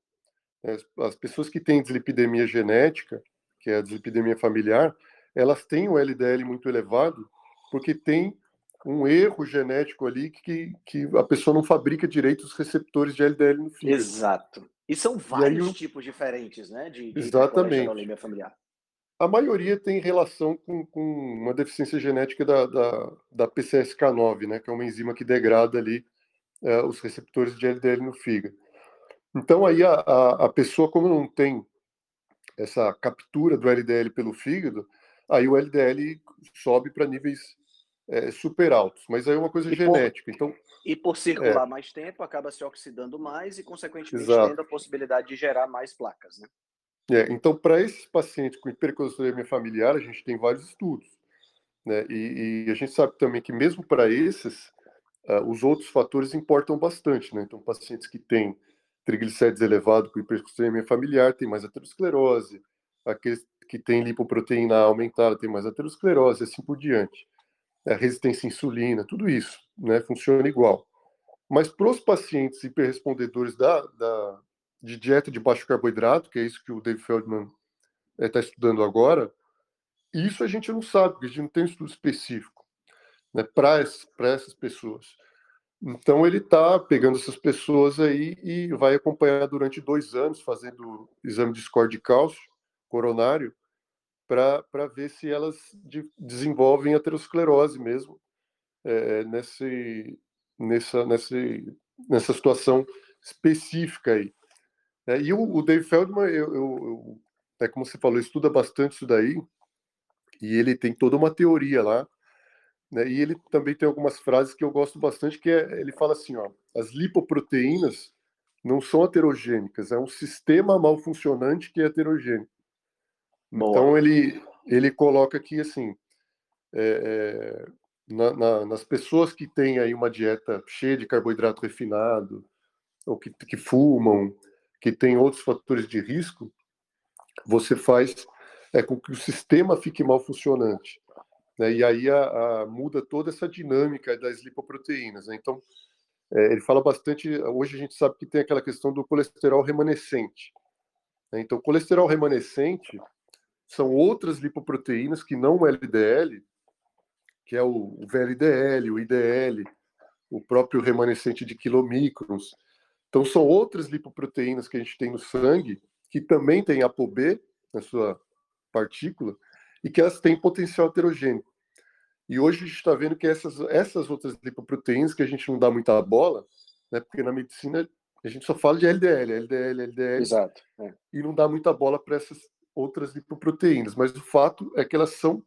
Né? As pessoas que têm dislipidemia genética, que é a dislipidemia familiar, elas têm o LDL muito elevado porque tem um erro genético ali que, que a pessoa não fabrica direito os receptores de LDL no fígado. Exato. E são vários aí, tipos diferentes, né? De, de exatamente. familiar. A maioria tem relação com, com uma deficiência genética da, da, da, PCSK9, né? Que é uma enzima que degrada ali é, os receptores de LDL no fígado. Então aí a, a, a pessoa, como não tem essa captura do LDL pelo fígado, aí o LDL sobe para níveis é, super altos, mas aí é uma coisa e genética. Por, então, e por circular é. mais tempo, acaba se oxidando mais e, consequentemente, Exato. tendo a possibilidade de gerar mais placas. Né? É, então, para esses pacientes com hipercolesterolemia familiar, a gente tem vários estudos. Né? E, e a gente sabe também que, mesmo para esses, uh, os outros fatores importam bastante. Né? Então, pacientes que têm triglicérides elevados com hipercolesterolemia familiar têm mais aterosclerose, aqueles que têm lipoproteína aumentada têm mais aterosclerose, assim por diante a resistência à insulina, tudo isso né, funciona igual. Mas para os pacientes hiperrespondedores da, da, de dieta de baixo carboidrato, que é isso que o Dave Feldman está eh, é, estudando agora, isso a gente não sabe, porque a gente não tem um estudo específico. né, para essas pessoas. Então ele está pegando essas pessoas aí e vai acompanhar durante dois anos, fazendo exame de score de cálcio coronário, para ver se elas de, desenvolvem aterosclerose mesmo é, nesse, nessa, nesse, nessa situação específica aí. É, e o, o Dave Feldman, eu, eu, eu, é como você falou, estuda bastante isso daí, e ele tem toda uma teoria lá, né, e ele também tem algumas frases que eu gosto bastante, que é, ele fala assim, ó, as lipoproteínas não são heterogênicas, é um sistema mal funcionante que é heterogêneo. Então ele, ele coloca aqui assim, é, é, na, na, nas pessoas que têm aí uma dieta cheia de carboidrato refinado, ou que, que fumam, que tem outros fatores de risco, você faz é, com que o sistema fique mal funcionante. Né? E aí a, a, muda toda essa dinâmica das lipoproteínas. Né? Então, é, ele fala bastante. Hoje a gente sabe que tem aquela questão do colesterol remanescente. Né? Então, colesterol remanescente são outras lipoproteínas que não o LDL, que é o, VLDL, o IDL, o próprio remanescente de quilomicrons, então, são outras lipoproteínas que a gente tem no sangue, que também tem ApoB na sua partícula, e que elas têm potencial heterogêneo. E hoje a gente está vendo que essas, essas outras lipoproteínas, que a gente não dá muita bola, né, porque na medicina a gente só fala de LDL, LDL, LDL, Exato, é. e não dá muita bola para essas outras lipoproteínas. Mas o fato é que elas são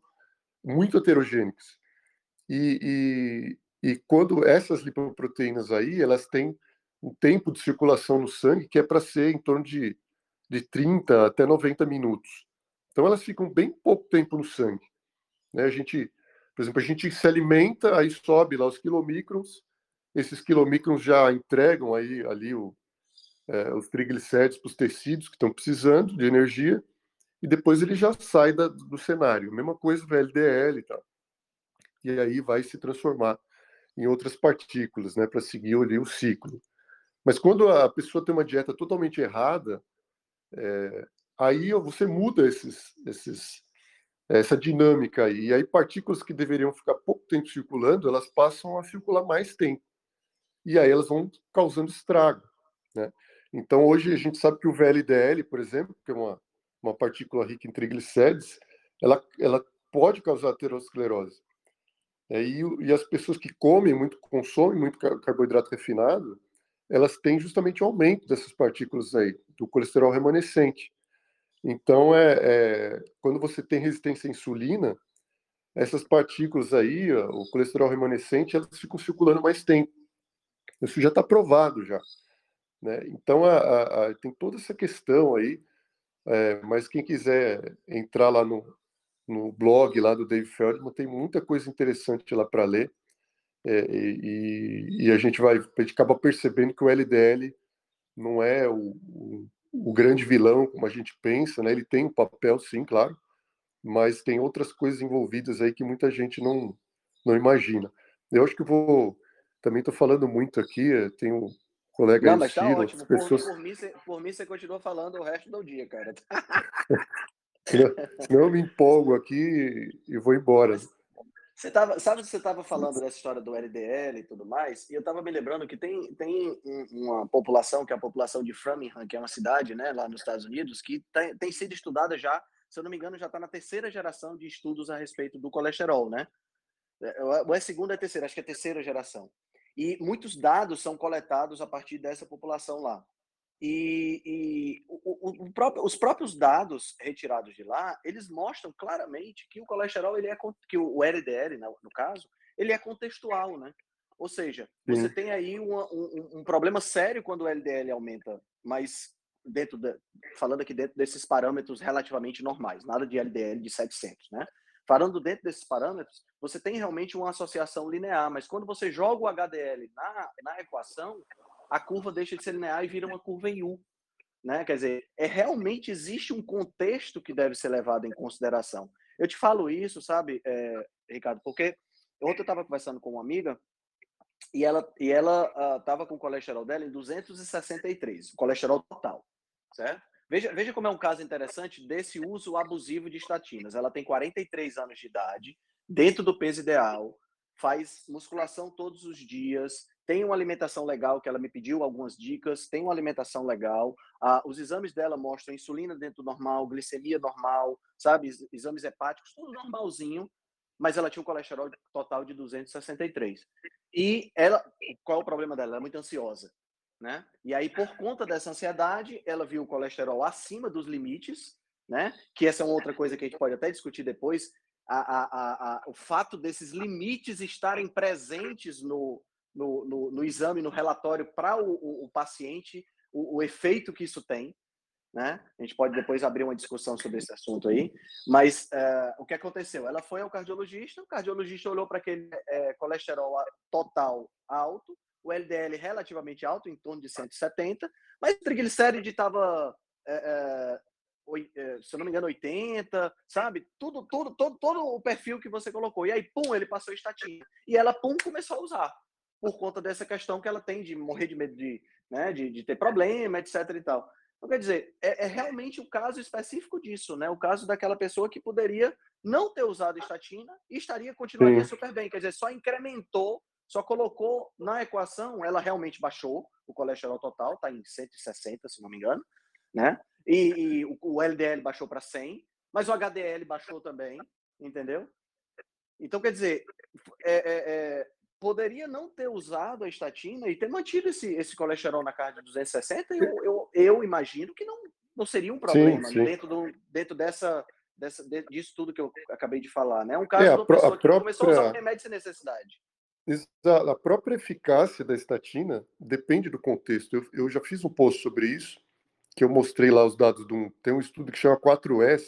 muito heterogênicas. E, e, e quando essas lipoproteínas aí, elas têm um tempo de circulação no sangue que é para ser em torno de, de 30 até 90 minutos. Então elas ficam bem pouco tempo no sangue. Né? A gente, por exemplo, a gente se alimenta, aí sobe lá os quilomicrons, esses quilomicrons já entregam aí ali o, é, os triglicéridos para os tecidos que estão precisando de energia, e depois ele já sai da, do cenário. Mesma coisa o LDL e tal. E aí vai se transformar em outras partículas, né, para seguir ali o ciclo. Mas quando a pessoa tem uma dieta totalmente errada, é, aí você muda esses, esses, essa dinâmica aí. E aí partículas que deveriam ficar pouco tempo circulando, elas passam a circular mais tempo. E aí elas vão causando estrago. Né? Então hoje a gente sabe que o VLDL, por exemplo, que é uma, uma partícula rica em triglicérides, ela, ela pode causar aterosclerose. É, e, e as pessoas que comem muito, consomem muito carboidrato refinado, elas têm justamente o aumento dessas partículas aí, do colesterol remanescente. Então, é, é, quando você tem resistência à insulina, essas partículas aí, o colesterol remanescente, elas ficam circulando mais tempo. Isso já está provado já. Né? Então, a, a, a, tem toda essa questão aí, é, mas quem quiser entrar lá no, no blog lá do Dave Feldman, tem muita coisa interessante lá para ler. É, e, e, a gente vai a gente acaba percebendo que o LDL não é o, o, o, grande vilão como a gente pensa, né? Ele tem um papel, sim, claro, mas tem outras coisas envolvidas aí que muita gente não não imagina. Eu acho que vou também estou falando muito aqui, um colega não, mas tá ótimo. Pessoas... Por, por, mim, você, por mim você continua falando o resto do dia, cara. *laughs* senão, senão eu me empolgo *laughs* aqui e vou embora. Você tava, sabe que você estava falando dessa história do LDL e tudo mais, e eu estava me lembrando que tem, tem uma população, que é a população de Framingham, que é uma cidade né, lá nos Estados Unidos, que tem, tem sido estudada já, se eu não me engano, já está na terceira geração de estudos a respeito do colesterol, né? É, ou é segunda ou é terceira? Acho que é terceira geração. E muitos dados são coletados a partir dessa população lá. E, e o, o, o próprio, os próprios dados retirados de lá, eles mostram claramente que o colesterol, ele é que o LDL, no, no caso, ele é contextual, né? Ou seja, você tem aí uma, um, um, problema sério quando o LDL aumenta, mas dentro de, falando aqui dentro desses parâmetros relativamente normais, nada de LDL de 700, né? Falando dentro desses parâmetros, você tem realmente uma associação linear, mas quando você joga o HDL na, na equação, a curva deixa de ser linear e vira uma curva em U. Né? Quer dizer, é realmente existe um contexto que deve ser levado em consideração. Eu te falo isso, sabe, é, Ricardo, porque ontem eu estava conversando com uma amiga e ela e ela estava uh, com o colesterol dela em 263, o colesterol total, certo? Veja, veja como é um caso interessante desse uso abusivo de estatinas. Ela tem 43 anos de idade, dentro do peso ideal, faz musculação todos os dias, tem uma alimentação legal, que ela me pediu algumas dicas, tem uma alimentação legal, ah, os exames dela mostram insulina dentro do normal, glicemia normal, sabe, exames hepáticos, tudo normalzinho, mas ela tinha um colesterol total de 263. E ela, qual é o problema dela? Ela é muito ansiosa, né? E aí, por conta dessa ansiedade, ela viu o colesterol acima dos limites, né? Que essa é outra coisa que a gente pode até discutir depois, a, a, a, o fato desses limites estarem presentes no, no, no, no exame, no relatório para o, o, o, paciente, o, o, efeito que isso tem. Né? A gente pode depois abrir uma discussão sobre esse assunto aí. Mas uh, o que aconteceu? Ela foi ao cardiologista, o cardiologista olhou para aquele é, colesterol total alto, o LDL relativamente alto, em torno de 170, mas o triglicéride estava é, é, se eu não me engano, 80, sabe? Tudo, tudo, todo, todo o perfil que você colocou. E aí, pum, ele passou estatina. E ela, pum, começou a usar. Por conta dessa questão que ela tem de morrer de medo de, né, de, de ter problema, etc e tal. Então, quer dizer, é, é, realmente o caso específico disso, né? O caso daquela pessoa que poderia não ter usado estatina e estaria, continuaria Sim. super bem. Quer dizer, só incrementou, só colocou na equação, ela realmente baixou, o colesterol total está em 160, se não me engano, né? E, e o, LDL baixou para 100, mas o HDL baixou também, entendeu? Então, quer dizer, é, é, é, poderia não ter usado a estatina e ter mantido esse, esse colesterol na carga de 260, eu, eu, eu imagino que não, não seria um problema sim, sim. dentro, do, dentro dessa, dessa, disso tudo que eu acabei de falar, né? Um caso é, de uma pessoa que própria... começou a usar o remédio sem necessidade. A própria eficácia da estatina depende do contexto. Eu, eu já fiz um post sobre isso que eu mostrei lá os dados de um. Tem um estudo que chama 4S,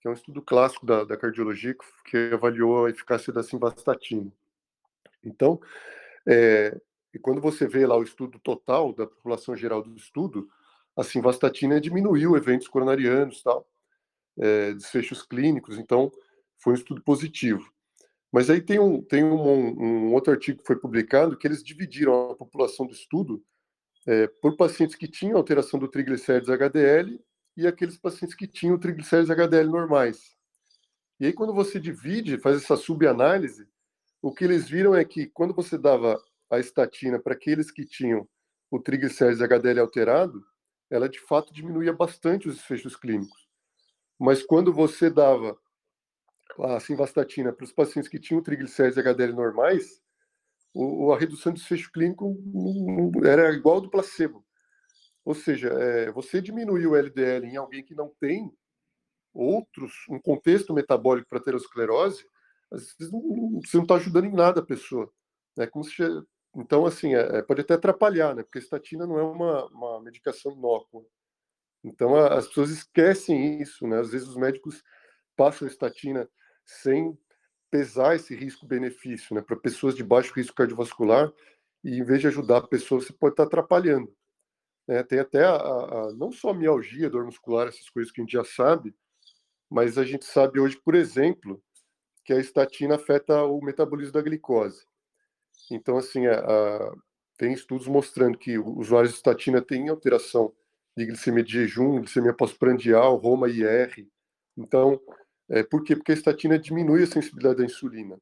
que é um estudo clássico da, da cardiologia, que avaliou a eficácia da simvastatina. Então, é, e quando você vê lá o estudo total da população geral do estudo, a simvastatina diminuiu eventos coronarianos, tal, é, desfechos clínicos, então foi um estudo positivo. Mas aí tem um, tem um, um outro artigo que foi publicado que eles dividiram a população do estudo é, por pacientes que tinham alteração do triglicérides HDL e aqueles pacientes que tinham triglicérides HDL normais. E aí, quando você divide, faz essa subanálise, o que eles viram é que quando você dava a estatina para aqueles que tinham o triglicérides HDL alterado, ela de fato diminuía bastante os desfechos clínicos. Mas quando você dava a simvastatina para os pacientes que tinham triglicérides HDL normais, o, a redução de desfecho clínico era igual ao do placebo. Ou seja, é, você diminuir o LDL em alguém que não tem outros, um contexto metabólico para aterosclerose, às vezes não, você não está ajudando em nada a pessoa. É como se, então, assim, é, é, pode até atrapalhar, né? Porque a estatina não é uma, uma medicação inócua. Então, a, as pessoas esquecem isso, né? Às vezes os médicos passam estatina sem pesar esse risco-benefício né, para pessoas de baixo risco cardiovascular e em vez de ajudar a pessoa, você pode estar atrapalhando. Né? Tem até a, a, não só a mialgia, dor muscular, essas coisas que a gente já sabe, mas a gente sabe hoje, por exemplo, que a estatina afeta o metabolismo da glicose. Então, assim, a, tem estudos mostrando que usuários de estatina têm alteração de glicemia de jejum, glicemia pós-prandial, Roma IR. Então, é, por quê? Porque a estatina diminui a sensibilidade à insulina.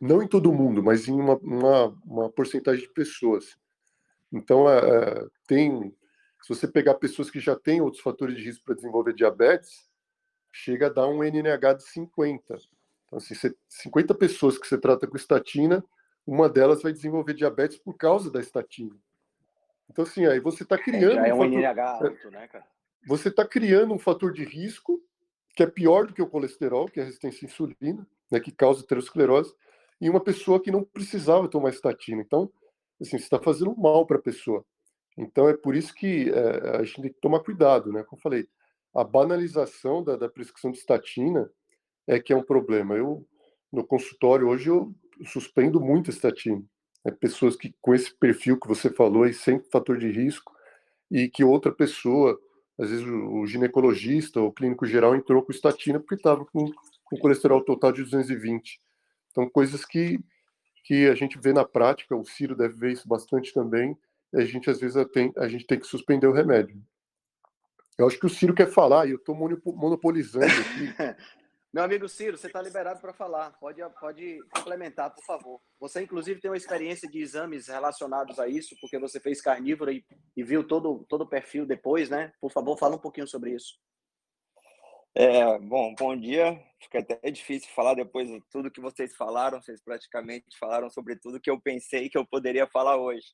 Não em todo mundo, mas em uma, uma, uma porcentagem de pessoas. Então, é, é tem, se você pegar pessoas que já têm outros fatores de risco para desenvolver diabetes, chega a dar um NNH de 50. Então, assim, 50 pessoas que você trata com estatina, uma delas vai desenvolver diabetes por causa da estatina. Então, assim, aí você está criando. É, já é um, um fator, NNH alto, né, cara? Você está criando um fator de risco que é pior do que o colesterol, que é a resistência à insulina, né, que causa aterosclerose, e uma pessoa que não precisava tomar estatina. Então, assim, você está fazendo mal para a pessoa. Então, é por isso que é, a gente tem que tomar cuidado, né? Como eu falei, a banalização da, da prescrição de estatina é que é um problema. Eu, no consultório, hoje, eu suspendo muito a estatina. Né? Pessoas que com esse perfil que você falou, aí, sem fator de risco, e que outra pessoa às vezes o ginecologista ou o clínico geral entrou com estatina porque estava com, com colesterol total de 220. Então, coisas que, que a gente vê na prática, o Ciro deve ver isso bastante também, a gente às vezes tem, a gente tem que suspender o remédio. Eu acho que o Ciro quer falar e eu estou monopolizando aqui. *laughs* Meu amigo Ciro, você está liberado para falar. Pode, pode complementar, por favor. Você, inclusive, tem uma experiência de exames relacionados a isso, porque você fez carnívoro e, e viu todo, todo o perfil depois, né? Por favor, fala um pouquinho sobre isso. É, bom, bom dia. Fica até difícil falar depois de tudo que vocês falaram. Vocês praticamente falaram sobre tudo que eu pensei que eu poderia falar hoje.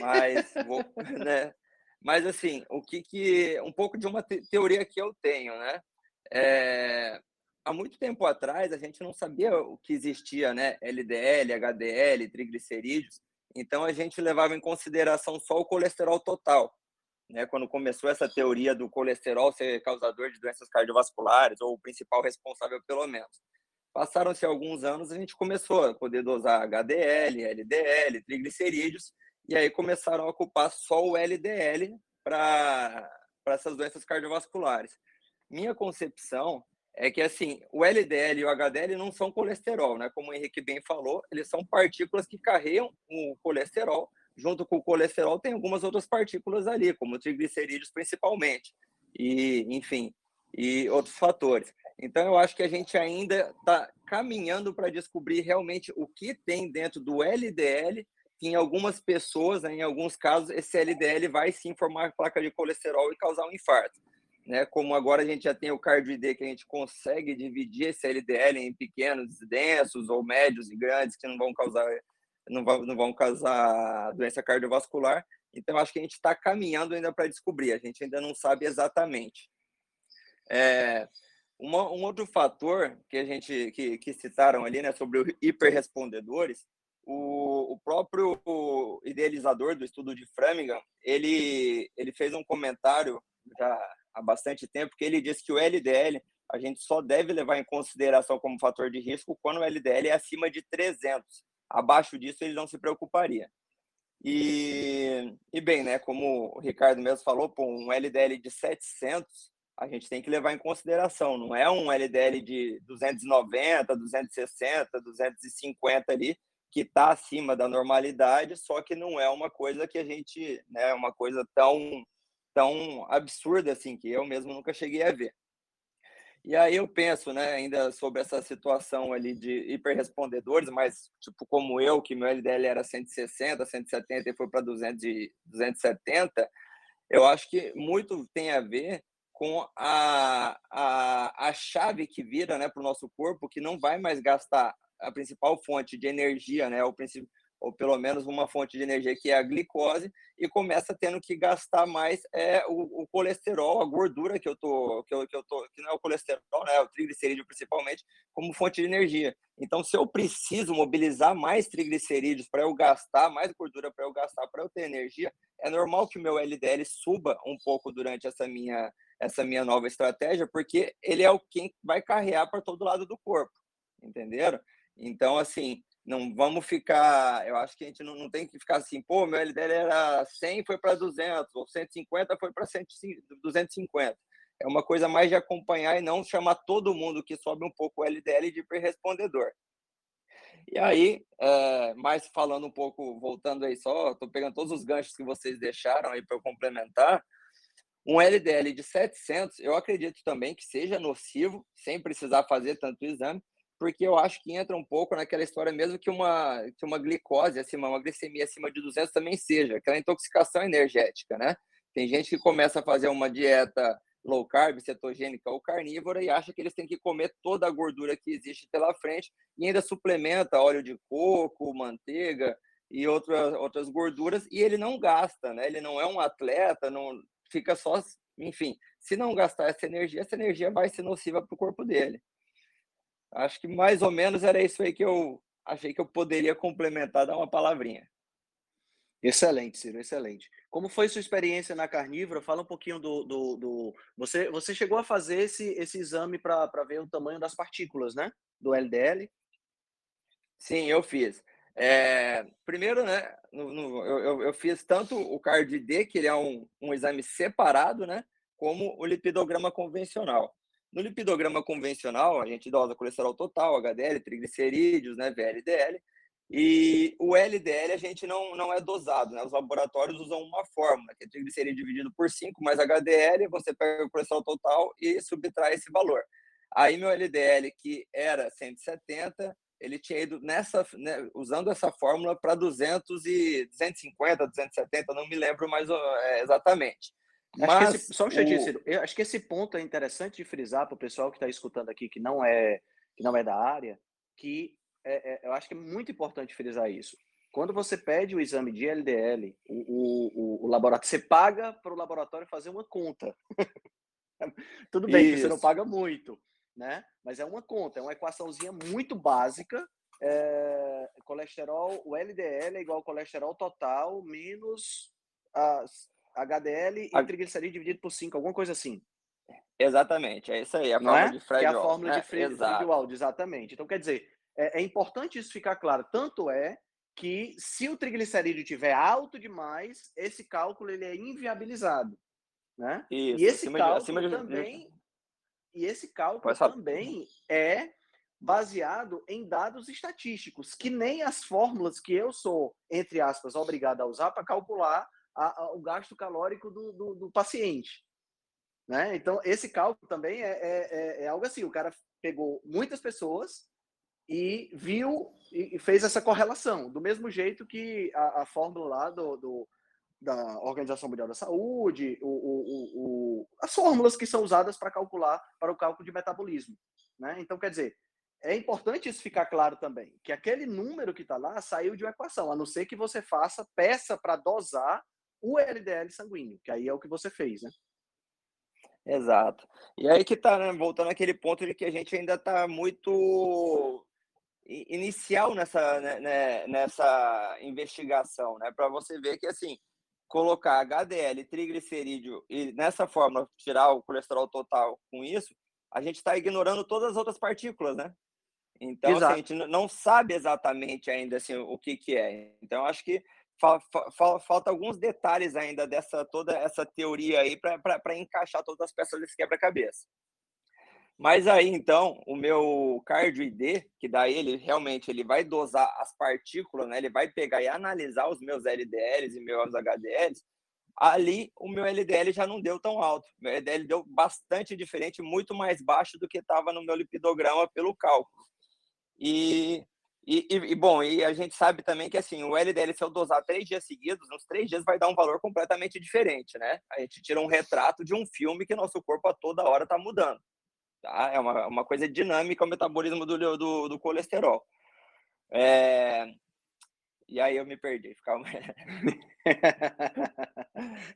Mas, *laughs* vou, né? Mas assim, o que que um pouco de uma teoria que eu tenho, né? É, há muito tempo atrás a gente não sabia o que existia, né? LDL, HDL, triglicerídeos. Então a gente levava em consideração só o colesterol total. Né, quando começou essa teoria do colesterol ser causador de doenças cardiovasculares, ou o principal responsável, pelo menos. Passaram-se alguns anos, a gente começou a poder dosar HDL, LDL, triglicerídeos, e aí começaram a ocupar só o LDL para essas doenças cardiovasculares. Minha concepção é que assim, o LDL e o HDL não são colesterol, né? Como o Henrique bem falou, eles são partículas que carregam o colesterol. Junto com o colesterol tem algumas outras partículas ali, como triglicerídeos principalmente. E, enfim, e outros fatores. Então eu acho que a gente ainda está caminhando para descobrir realmente o que tem dentro do LDL. Que em algumas pessoas, né, em alguns casos, esse LDL vai sim formar placa de colesterol e causar um infarto né? Como agora a gente já tem o cardio-ID que a gente consegue dividir esse LDL em pequenos, densos ou médios e grandes que não vão causar não vão, não vão causar doença cardiovascular. Então acho que a gente está caminhando ainda para descobrir. A gente ainda não sabe exatamente. É, uma, um outro fator que a gente que, que citaram ali, né, sobre hiperrespondedores, o, o próprio idealizador do estudo de Framingham, ele ele fez um comentário já há bastante tempo, que ele disse que o LDL a gente só deve levar em consideração como fator de risco quando o LDL é acima de 300. Abaixo disso, ele não se preocuparia. E, e bem, né, como o Ricardo mesmo falou, pô, um LDL de 700, a gente tem que levar em consideração. Não é um LDL de 290, 260, 250 ali, que está acima da normalidade, só que não é uma coisa que a gente, né, uma coisa tão tão absurda assim que eu mesmo nunca cheguei a ver. E aí eu penso, né, ainda sobre essa situação ali de hiperrespondedores, mas tipo como eu, que meu LDL era 160, 170 e foi para 270, eu acho que muito tem a ver com a, a, a chave que vira né, para o nosso corpo, que não vai mais gastar a principal fonte de energia, né, o principal ou pelo menos uma fonte de energia que é a glicose, e começa tendo que gastar mais é, o, o colesterol, a gordura que eu tô, que eu, que eu tô, que não é o colesterol, né, é o triglicerídeo principalmente, como fonte de energia. Então, se eu preciso mobilizar mais triglicerídeos para eu gastar, mais gordura para eu gastar, para eu ter energia, é normal que o meu LDL suba um pouco durante essa minha essa minha nova estratégia, porque ele é o quem vai carregar para todo lado do corpo, entenderam? Então, assim, não vamos ficar. Eu acho que a gente não, não tem que ficar assim, pô, meu LDL era 100, foi para 200, ou 150 foi para 250. É uma coisa mais de acompanhar e não chamar todo mundo que sobe um pouco o LDL de hiperrespondedor. E aí, é, mais falando um pouco, voltando aí só, estou pegando todos os ganchos que vocês deixaram aí para eu complementar. Um LDL de 700, eu acredito também que seja nocivo, sem precisar fazer tanto exame, porque eu acho que entra um pouco naquela história mesmo que uma, que uma glicose acima, uma glicemia acima de 200 também seja, aquela intoxicação energética, né? Tem gente que começa a fazer uma dieta low carb, cetogênica ou carnívora e acha que eles têm que comer toda a gordura que existe pela frente e ainda suplementa óleo de coco, manteiga e outras outras gorduras e ele não gasta, né? Ele não é um atleta, não fica só, enfim, se não gastar essa energia, essa energia vai ser nociva para o corpo dele. Acho que mais ou menos era isso aí que eu achei que eu poderia complementar, dar uma palavrinha. Excelente, Ciro, excelente. Como foi sua experiência na carnívora? Fala um pouquinho do. do, do... Você, você chegou a fazer esse, esse exame para ver o tamanho das partículas, né? Do LDL? Sim, eu fiz. É, primeiro, né, no, no, eu, eu, fiz tanto o CARD-D, que ele é um, um exame separado, né, como o lipidograma convencional. No lipidograma convencional, a gente dosa colesterol total, HDL, triglicerídeos, né, VLDL, e o LDL a gente não, não é dosado, né? Os laboratórios usam uma fórmula, que é triglicerídeo dividido por 5 mais HDL, você pega o colesterol total e subtrai esse valor. Aí meu LDL, que era 170, ele tinha ido nessa, né, usando essa fórmula para 200 e 250, 270, não me lembro mais é, exatamente. Mas esse, só um instantinho, o... eu acho que esse ponto é interessante de frisar para o pessoal que está escutando aqui que não é que não é da área, que é, é, eu acho que é muito importante frisar isso. Quando você pede o exame de LDL, o, o, o laboratório, você paga para o laboratório fazer uma conta. *laughs* Tudo bem isso. você não paga muito, né? Mas é uma conta, é uma equaçãozinha muito básica. É, colesterol, o LDL é igual ao colesterol total menos as HDL e a... triglicerídeo dividido por 5, alguma coisa assim. Exatamente, é isso aí, a fórmula é? de Fred é a fórmula né? de Fred, Fred exatamente. Então, quer dizer, é, é, importante isso ficar claro. Tanto é que se o triglicerídeo tiver alto demais, esse cálculo ele é inviabilizado, né? Isso, e esse cálculo de, também de... e esse cálculo também é baseado em dados estatísticos, que nem as fórmulas que eu sou, entre aspas, obrigado a usar para calcular a, a, o gasto calórico do, do, do, paciente. Né? Então, esse cálculo também é, é, é, é algo assim: o cara pegou muitas pessoas e viu e fez essa correlação, do mesmo jeito que a, a fórmula lá do, do, da Organização Mundial da Saúde, o, o, o, as fórmulas que são usadas para calcular, para o cálculo de metabolismo. Né? Então, quer dizer, é importante isso ficar claro também, que aquele número que está lá saiu de uma equação, a não ser que você faça, peça para dosar o LDL sanguíneo, que aí é o que você fez, né? Exato. E aí que tá, né? Voltando àquele ponto de que a gente ainda está muito inicial nessa, né, né, nessa investigação, né? Para você ver que assim colocar HDL, triglicerídeo e nessa forma tirar o colesterol total com isso, a gente está ignorando todas as outras partículas, né? Então assim, a gente não sabe exatamente ainda assim o que que é. Então acho que falta alguns detalhes ainda dessa toda essa teoria aí para encaixar todas as peças desse quebra-cabeça. Mas aí, então, o meu cardio ID, que daí ele realmente ele vai dosar as partículas, né? Ele vai pegar e analisar os meus LDLs e meus HDLs. Ali, o meu LDL já não deu tão alto. Meu LDL deu bastante diferente, muito mais baixo do que estava no meu lipidograma pelo cálculo. E e, e, e, bom, e a gente sabe também que assim, o LDL, se eu dosar três dias seguidos, nos três dias vai dar um valor completamente diferente, né? A gente tira um retrato de um filme que nosso corpo a toda hora está mudando. Tá? É uma, uma coisa dinâmica o metabolismo do, do, do colesterol. É... E aí eu me perdi. *laughs* Ficava...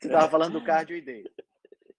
Você estava falando do cardio ID.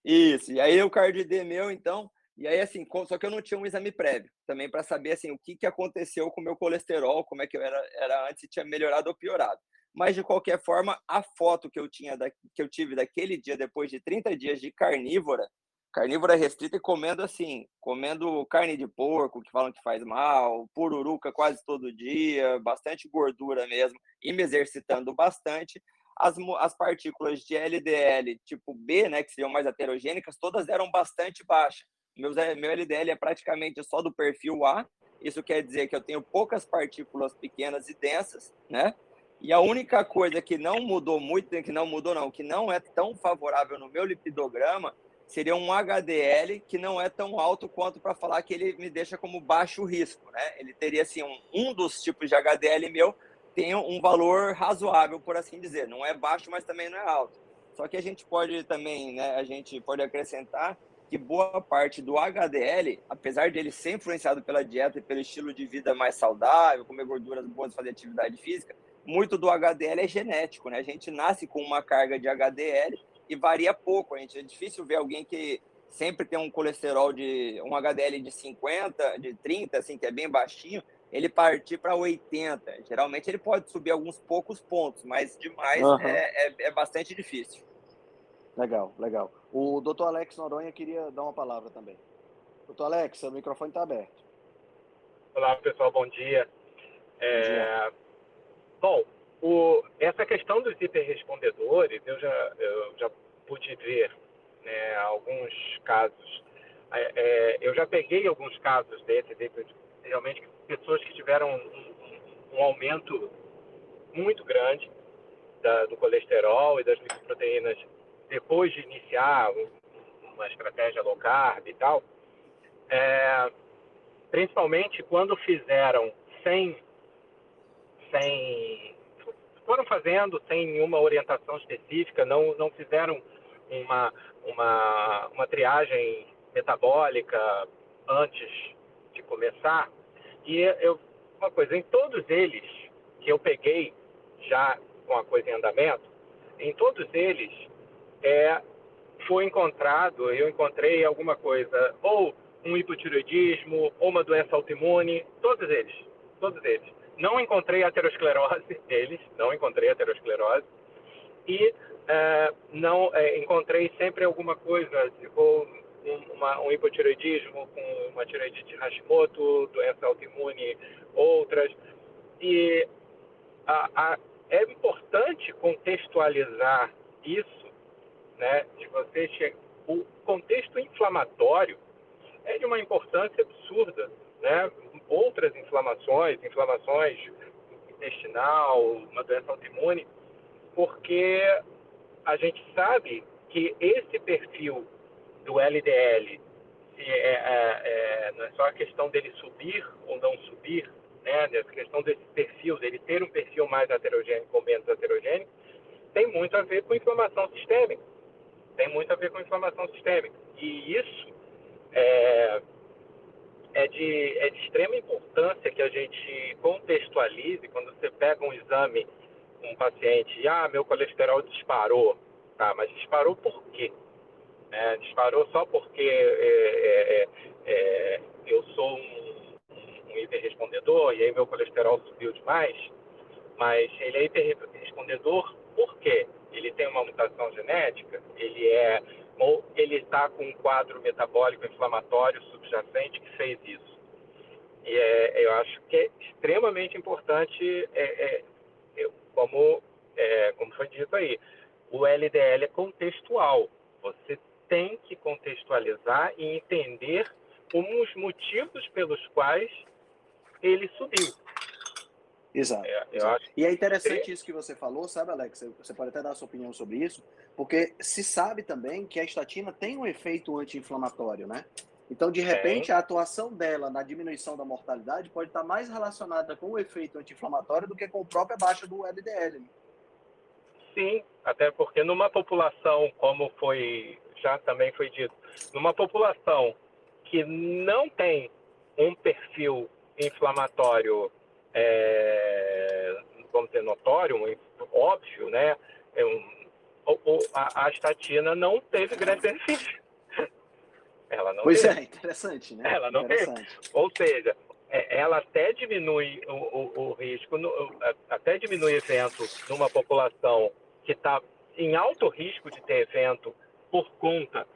Isso, e aí o cardio ID meu, então, e aí, assim, só que eu não tinha um exame prévio também para saber assim, o que, que aconteceu com o meu colesterol, como é que eu era, era antes, se tinha melhorado ou piorado. Mas, de qualquer forma, a foto que eu, tinha da, que eu tive daquele dia, depois de 30 dias de carnívora, carnívora restrita e comendo assim, comendo carne de porco, que falam que faz mal, pururuca quase todo dia, bastante gordura mesmo, e me exercitando bastante, as, as partículas de LDL tipo B, né, que seriam mais heterogênicas, todas eram bastante baixas. Meu, meu LDL é praticamente só do perfil A. Isso quer dizer que eu tenho poucas partículas pequenas e densas, né? E a única coisa que não mudou muito, que não mudou não, que não é tão favorável no meu lipidograma, seria um HDL que não é tão alto quanto para falar que ele me deixa como baixo risco, né? Ele teria assim um, um dos tipos de HDL meu tem um valor razoável, por assim dizer. Não é baixo, mas também não é alto. Só que a gente pode também, né? A gente pode acrescentar que boa parte do HDL, apesar de ele ser influenciado pela dieta e pelo estilo de vida mais saudável, comer gorduras boas, fazer atividade física, muito do HDL é genético, né? A gente nasce com uma carga de HDL e varia pouco. A gente é difícil ver alguém que sempre tem um colesterol de um HDL de 50, de 30, assim, que é bem baixinho, ele partir para 80. Geralmente ele pode subir alguns poucos pontos, mas demais uhum. é, é, é bastante difícil. Legal, legal. O doutor Alex Noronha queria dar uma palavra também. Doutor Alex, o microfone está aberto. Olá, pessoal, bom dia. É... Bom, o... essa questão dos hiperrespondedores, eu já, eu já pude ver né, alguns casos. É, é, eu já peguei alguns casos desses, realmente pessoas que tiveram um, um, um aumento muito grande da, do colesterol e das lipoproteínas depois de iniciar uma estratégia low carb e tal, é, principalmente quando fizeram sem, sem foram fazendo sem nenhuma orientação específica, não, não fizeram uma, uma, uma triagem metabólica antes de começar. E eu, uma coisa, em todos eles que eu peguei já com a coisa em andamento, em todos eles é, foi encontrado, eu encontrei alguma coisa, ou um hipotireoidismo, ou uma doença autoimune, todos eles, todos eles. Não encontrei aterosclerose *laughs* neles, não encontrei aterosclerose, e é, não é, encontrei sempre alguma coisa, ou uma, um hipotireoidismo com uma tireoidite Hashimoto, doença autoimune, outras. E a, a, é importante contextualizar isso, né, de você chegar. O contexto inflamatório é de uma importância absurda, né? Outras inflamações, inflamações intestinal, uma doença autoimune, porque a gente sabe que esse perfil do LDL é, é, é, não é só a questão dele subir ou não subir, né? Essa questão desse perfil, dele ter um perfil mais heterogêneo ou menos heterogêneo, tem muito a ver com inflamação sistêmica. Tem muito a ver com inflamação sistêmica. E isso é, é, de, é de extrema importância que a gente contextualize quando você pega um exame um paciente, ah, meu colesterol disparou, tá, mas disparou por quê? É, disparou só porque é, é, é, é eu sou um, um hiperrespondedor e aí meu colesterol subiu demais, mas ele é hiperrespondedor por quê? Ele tem uma mutação genética, ele é ou ele está com um quadro metabólico inflamatório subjacente que fez isso. E é, eu acho que é extremamente importante, é, é, como, é, como foi dito aí, o LDL é contextual. Você tem que contextualizar e entender os motivos pelos quais ele subiu. Exato. É, exato. E é interessante isso que você falou, sabe, Alex? Você pode até dar a sua opinião sobre isso, porque se sabe também que a estatina tem um efeito anti-inflamatório, né? Então, de repente, a atuação dela na diminuição da mortalidade pode estar mais relacionada com o efeito anti-inflamatório do que com a própria baixa do LDL. Sim, até porque numa população, como foi já também foi dito, numa população que não tem um perfil inflamatório é, vamos dizer, notório, óbvio, né? É um, a, a, estatina não teve grande benefício. Ela não pois teve. é, interessante, né? Ela não teve. Ou seja, é, ela até diminui o, o, o risco, no, até diminui evento numa população que está em alto risco de ter evento por conta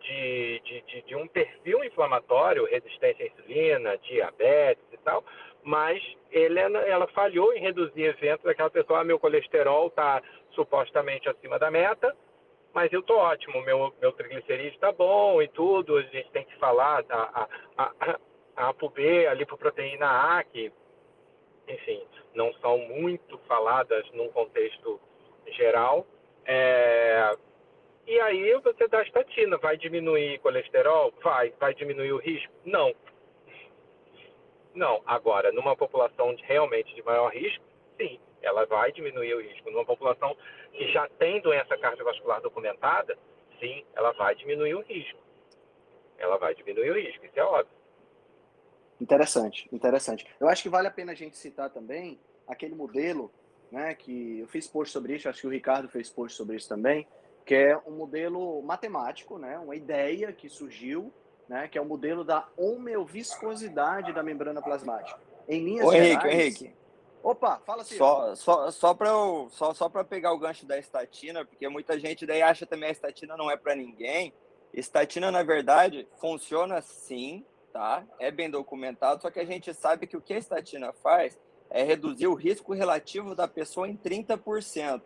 de, de, de, de, um perfil inflamatório, resistência à insulina, diabetes e tal, mas ele, ela falhou em reduzir eventos daquela pessoa, ah, meu colesterol está supostamente acima da meta, mas eu tô ótimo, meu, meu triglicerídeo está bom e tudo, a gente tem que falar da a, a, a ApoB, a lipoproteína A, que, enfim, não são muito faladas num contexto geral. É, e aí você dá estatina, vai diminuir colesterol? Vai. Vai diminuir o risco? Não. Não. Agora, numa população de, realmente de maior risco, sim, ela vai diminuir o risco. Numa população que já tem doença cardiovascular documentada, sim, ela vai diminuir o risco. Ela vai diminuir o risco, isso é óbvio. Interessante, interessante. Eu acho que vale a pena a gente citar também aquele modelo, né, que eu fiz post sobre isso, acho que o Ricardo fez post sobre isso também, que é um modelo matemático, né, uma ideia que surgiu né, que é o modelo da homeoviscosidade da membrana plasmática. Em linhas Ô, Henrique, gerais... Henrique. Opa, fala assim. Só, só, só para só, só pegar o gancho da estatina, porque muita gente daí acha também a estatina não é para ninguém. Estatina, na verdade, funciona sim, tá? É bem documentado, só que a gente sabe que o que a estatina faz é reduzir o risco relativo da pessoa em 30%.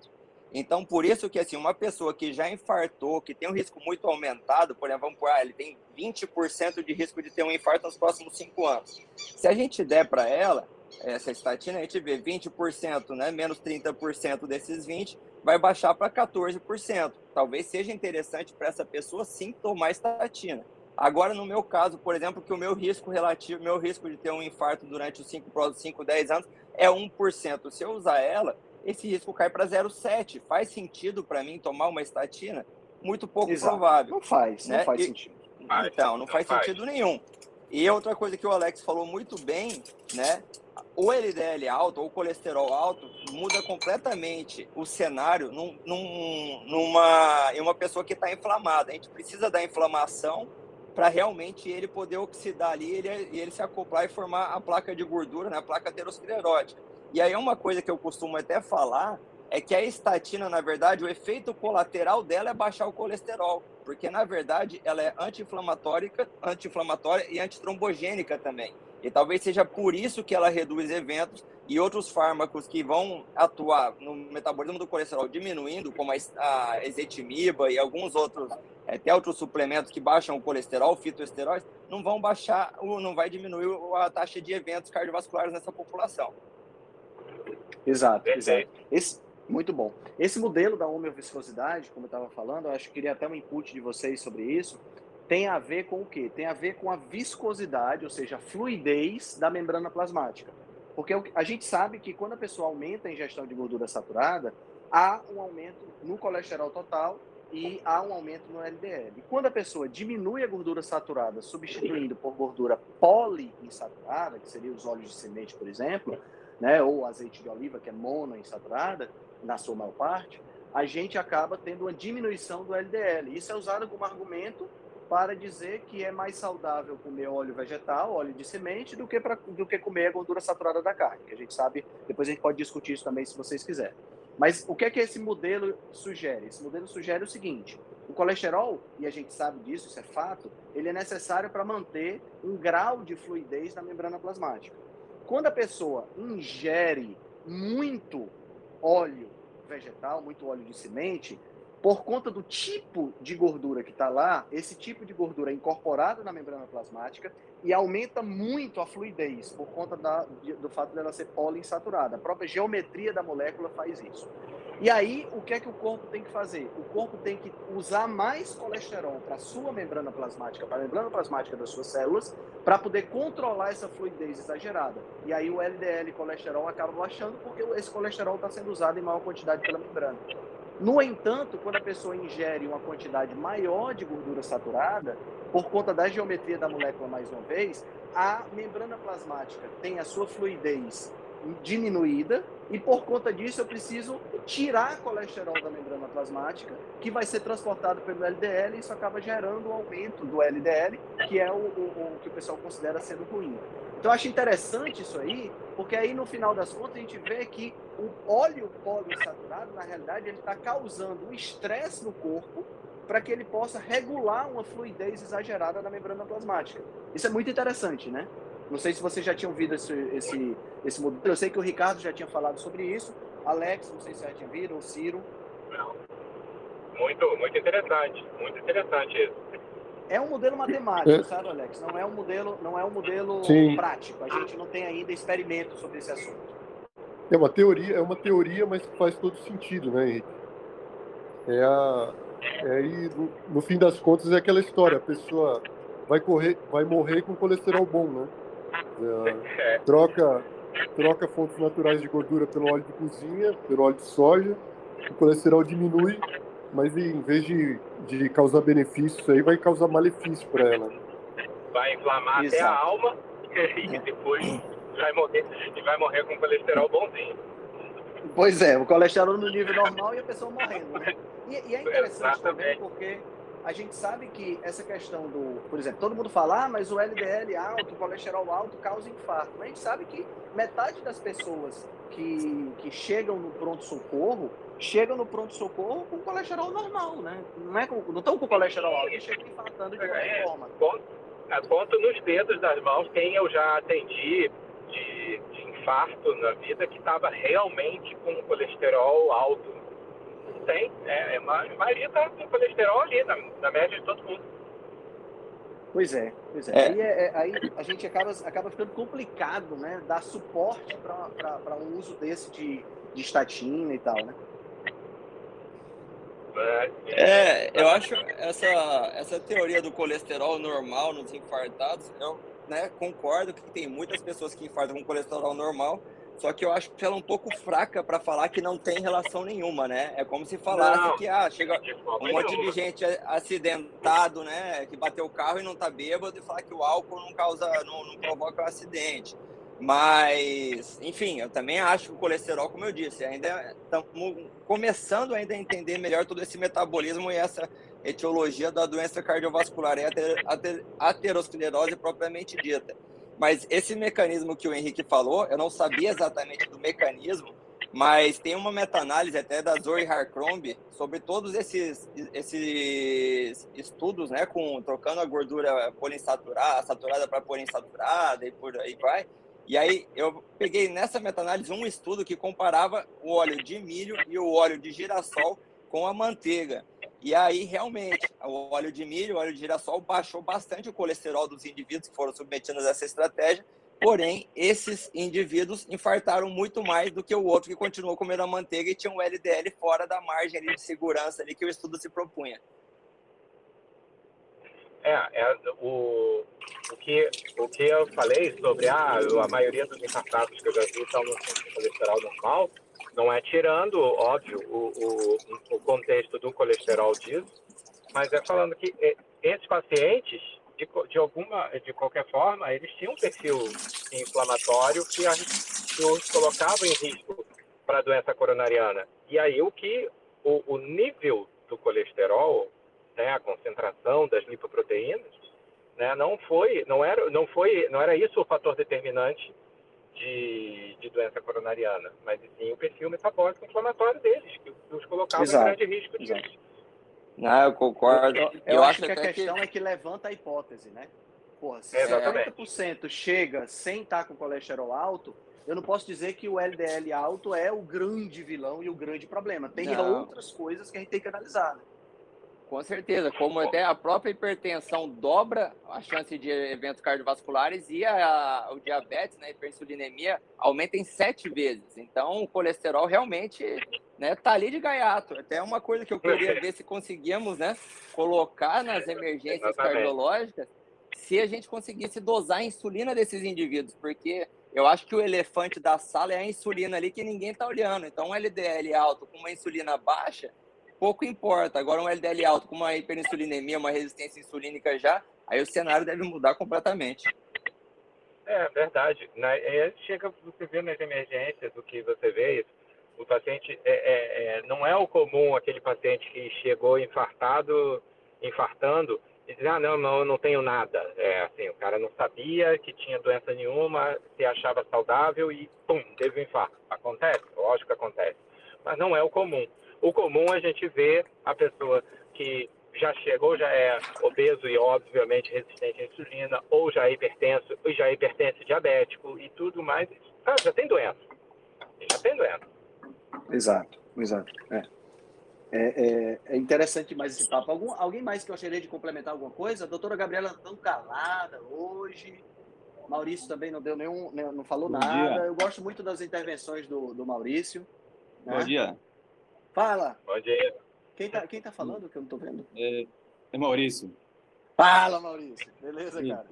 Então, por isso que assim, uma pessoa que já infartou, que tem um risco muito aumentado, por exemplo, vamos por, ah, ele tem 20% de risco de ter um infarto nos próximos 5 anos. Se a gente der para ela essa estatina, a gente vê 20%, né, menos 30% desses 20 vai baixar para 14%. Talvez seja interessante para essa pessoa sim tomar estatina. Agora, no meu caso, por exemplo, que o meu risco relativo, meu risco de ter um infarto durante os 5, 5 10 anos é 1%. Se eu usar ela, esse risco cai para 0,7. Faz sentido para mim tomar uma estatina? Muito pouco Exato. provável. Não faz, né? não faz e, sentido. Então, não, não faz, faz sentido nenhum. E outra coisa que o Alex falou muito bem, né? O LDL alto ou o colesterol alto muda completamente o cenário num, num, numa, em uma pessoa que está inflamada. A gente precisa da inflamação para realmente ele poder oxidar ali e ele, ele se acoplar e formar a placa de gordura, né, a placa aterosclerótica. E aí uma coisa que eu costumo até falar é que a estatina, na verdade, o efeito colateral dela é baixar o colesterol, porque na verdade ela é anti-inflamatória, anti-inflamatória e antitrombogênica também. E talvez seja por isso que ela reduz eventos e outros fármacos que vão atuar no metabolismo do colesterol diminuindo, como a ezetimiba e alguns outros, até outros suplementos que baixam o colesterol, fitoesteróides, não vão baixar, não vai diminuir a taxa de eventos cardiovasculares nessa população. Exato, exato. Esse, muito bom. Esse modelo da homeoviscosidade, como eu estava falando, eu acho que queria até um input de vocês sobre isso, tem a ver com o quê? Tem a ver com a viscosidade, ou seja, a fluidez da membrana plasmática. Porque a gente sabe que quando a pessoa aumenta a ingestão de gordura saturada, há um aumento no colesterol total e há um aumento no LDL. E quando a pessoa diminui a gordura saturada, substituindo por gordura poliinsaturada, que seria os óleos de semente, por exemplo, né, ou azeite de oliva, que é monoinsaturada, na sua maior parte, a gente acaba tendo uma diminuição do LDL. Isso é usado como argumento para dizer que é mais saudável comer óleo vegetal, óleo de semente, do que, pra, do que comer a gordura saturada da carne, que a gente sabe, depois a gente pode discutir isso também se vocês quiserem. Mas o que é que esse modelo sugere? Esse modelo sugere o seguinte: o colesterol, e a gente sabe disso, isso é fato, ele é necessário para manter um grau de fluidez na membrana plasmática. Quando a pessoa ingere muito óleo vegetal, muito óleo de semente, por conta do tipo de gordura que está lá, esse tipo de gordura é incorporada na membrana plasmática e aumenta muito a fluidez, por conta da, do fato dela ser poliinsaturada. A própria geometria da molécula faz isso. E aí, o que é que o corpo tem que fazer? O corpo tem que usar mais colesterol para a sua membrana plasmática, para a membrana plasmática das suas células, para poder controlar essa fluidez exagerada. E aí o LDL colesterol acaba baixando porque esse colesterol está sendo usado em maior quantidade pela membrana. No entanto, quando a pessoa ingere uma quantidade maior de gordura saturada, por conta da geometria da molécula, mais uma vez, a membrana plasmática tem a sua fluidez diminuída e por conta disso eu preciso tirar colesterol da membrana plasmática, que vai ser transportado pelo LDL e isso acaba gerando um aumento do LDL, que é o, o, o que o pessoal considera sendo ruim. Então eu acho interessante isso aí, porque aí no final das contas a gente vê que o óleo poliinsaturado, na realidade, ele está causando um estresse no corpo para que ele possa regular uma fluidez exagerada na membrana plasmática. Isso é muito interessante, né? Não sei se vocês já tinham ouvido esse, esse, esse modelo. Eu sei que o Ricardo já tinha falado sobre isso. Alex, não sei se já tinha ouvido, ou Ciro. Não. Muito, muito interessante. Muito interessante isso. É um modelo matemático, é. sabe, Alex? Não é um modelo, não é um modelo prático. A gente não tem ainda experimento sobre esse assunto. É uma teoria, é uma teoria, mas que faz todo sentido, né, Henrique? É a, é aí, no, no fim das contas, é aquela história: a pessoa vai correr, vai morrer com colesterol bom, né? É, troca, troca fontes naturais de gordura pelo óleo de cozinha, pelo óleo de soja, o colesterol diminui, mas em vez de, de causar benefícios, aí vai causar malefício para ela. Vai inflamar Exato. até a alma *laughs* e depois vai morrer, e vai morrer com colesterol bonzinho. Pois é, o colesterol no nível normal e a pessoa morrendo, né? E, e é interessante também porque a gente sabe que essa questão do, por exemplo, todo mundo fala, ah, mas o LDL alto, o colesterol alto causa infarto. Mas a gente sabe que metade das pessoas que, que chegam no pronto-socorro chegam no pronto-socorro com colesterol normal, né? Não é com, não estão com colesterol alto, chegam infartando de qualquer é, forma. Conto nos dedos das mãos quem eu já atendi de, de infarto na vida que estava realmente com colesterol alto. Tem, é, é, a maioria está com colesterol ali, na, na, média de todo mundo. Pois é, pois é. é. Aí, é, é, aí, a gente acaba, acaba ficando complicado, né? Dar suporte para um uso desse de, de estatina e tal, né? É, eu acho essa, essa teoria do colesterol normal nos infartados, eu né, concordo que tem muitas pessoas que infartam com colesterol normal, só que eu acho que ela é um pouco fraca para falar que não tem relação nenhuma, né? É como se falasse não, que ah, chega um monte de gente acidentado, né? Que bateu o carro e não tá bêbado e falar que o álcool não causa, não, não provoca um acidente. Mas, enfim, eu também acho que o colesterol, como eu disse, ainda estamos começando ainda a entender melhor todo esse metabolismo e essa etiologia da doença cardiovascular e aterosclerose propriamente dita. Mas esse mecanismo que o Henrique falou, eu não sabia exatamente do mecanismo, mas tem uma meta-análise até da Zoe Harcrombe sobre todos esses, esses estudos, né, com trocando a gordura poliinsaturada, saturada para poliinsaturada e por aí vai. E aí eu peguei nessa meta-análise um estudo que comparava o óleo de milho e o óleo de girassol com a manteiga. E aí, realmente, o óleo de milho, o óleo de girassol baixou bastante o colesterol dos indivíduos que foram submetidos a essa estratégia. Porém, esses indivíduos infartaram muito mais do que o outro que continuou comendo a manteiga e tinha um LDL fora da margem de segurança ali que o estudo se propunha. É, é o, o, que, o que eu falei sobre ah, a maioria dos infartados que eu já vi estão no colesterol normal, não é tirando, óbvio, o, o, o contexto do colesterol disso, mas é falando que esses pacientes, de, de, alguma, de qualquer forma, eles tinham um perfil inflamatório que os colocava em risco para a doença coronariana. E aí o que o, o nível do colesterol, né, a concentração das lipoproteínas, né, não foi, não era, não foi, não era isso o fator determinante de, de doença coronariana, mas sim o perfil metabólico inflamatório deles, que os colocava Exato. em grande risco disso. Não, eu concordo. Eu, eu, eu acho, acho que a questão que... é que levanta a hipótese, né? Porra, se Exatamente. 70% chega sem estar com colesterol alto, eu não posso dizer que o LDL alto é o grande vilão e o grande problema. Tem não. outras coisas que a gente tem que analisar. Né? Com certeza, como até a própria hipertensão dobra a chance de eventos cardiovasculares e a, o diabetes, né, a hiperinsulinemia, aumenta em sete vezes. Então, o colesterol realmente né, tá ali de gaiato. Até uma coisa que eu queria ver se conseguíamos né, colocar nas emergências Exatamente. cardiológicas, se a gente conseguisse dosar a insulina desses indivíduos, porque eu acho que o elefante da sala é a insulina ali que ninguém está olhando. Então, um LDL alto com uma insulina baixa pouco importa. Agora, um LDL alto com uma hiperinsulinemia, uma resistência insulínica já, aí o cenário deve mudar completamente. É verdade. Na, é, chega, você vê nas emergências o que você vê isso. O paciente é, é, é, não é o comum aquele paciente que chegou infartado, infartando e diz, ah, não, não, não tenho nada. É assim, o cara não sabia que tinha doença nenhuma, se achava saudável e, pum, teve um infarto. Acontece, lógico que acontece. Mas não é o comum. O comum a gente vê a pessoa que já chegou, já é obeso e obviamente resistente à insulina, ou já é hipertenso, ou já é hipertenso diabético e tudo mais. Ah, já tem doença. Já tem doença. Exato, exato. É. É, é, é interessante mais esse papo. Algum, alguém mais que eu gostaria de complementar alguma coisa? A doutora Gabriela tão calada hoje. Maurício também não deu nenhum, não falou Bom nada. Dia. Eu gosto muito das intervenções do, do Maurício. Né? Bom dia. Fala. Bom dia. Quem tá, quem tá falando que eu não tô vendo? É, é Maurício. Fala, Maurício. Beleza, cara?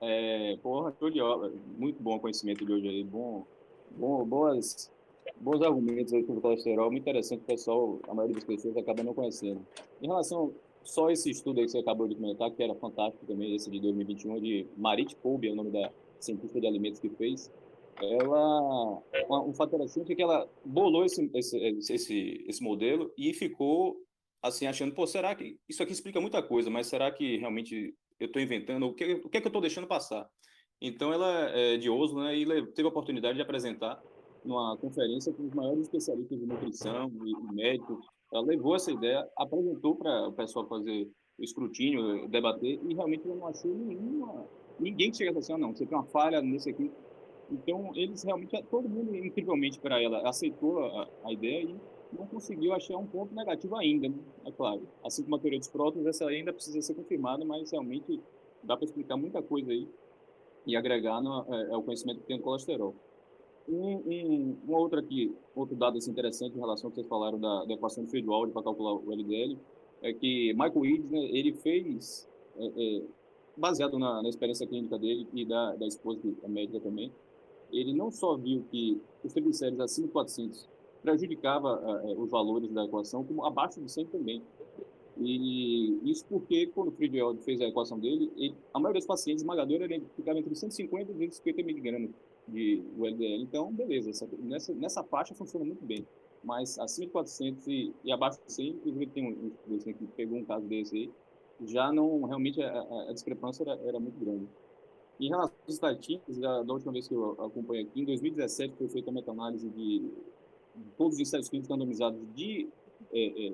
É, porra, show de obra. Muito bom o conhecimento de hoje aí. Bom, bom, boas, bons argumentos aí sobre o colesterol. Muito interessante, pessoal, a maioria das pessoas acaba não conhecendo. Em relação só esse estudo aí que você acabou de comentar, que era fantástico também, esse de 2021, de Marit Poube, é o nome da cientista de alimentos que fez ela um fator interessante é que ela bolou esse, esse, esse, esse modelo e ficou assim achando, pô, será que isso aqui explica muita coisa, mas será que realmente eu estou inventando? O que, o que é que eu estou deixando passar? Então ela é de Oslo, né, e teve a oportunidade de apresentar numa conferência com os maiores especialistas de nutrição e, médicos. Ela levou essa ideia, apresentou para o pessoal fazer o escrutínio, debater, e realmente ela não achou nenhuma, ninguém que chegasse assim, ah, não, você tem uma falha nesse aqui, então, eles realmente, todo mundo, incrivelmente para ela, aceitou a, a, ideia e não conseguiu achar um ponto negativo ainda, né? é claro. Assim como a teoria dos prótons, essa ainda precisa ser confirmada, mas realmente dá para explicar muita coisa aí e agregar no, é, é, o conhecimento que tem do colesterol. Um, um, uma outra aqui, outro dado assim, interessante em relação ao que vocês falaram da, da equação de para calcular o LDL, é que Michael Eads, né, ele fez, é, é, baseado na, na, experiência clínica dele e da, da esposa, que é médica também, ele não só viu que os triglicéridos acima de 400 prejudicava é, os valores da equação, como abaixo de 100 também. E isso porque, quando o Friedwald fez a equação dele, ele, a maioria dos pacientes esmagadora ficava entre 150 e 250 miligramas de LDL. Então, beleza, essa, nessa, nessa faixa funciona muito bem. Mas acima de 400 e, e abaixo de 100, inclusive tem um, um assim, que pegou um caso desse aí, já não, realmente a, a discrepância era, era, muito grande. Em relação às estatísticas, da, da, última vez que eu acompanhei aqui, em 2017 foi feita a meta-análise de, todos os ensaios clínicos randomizados de é, é,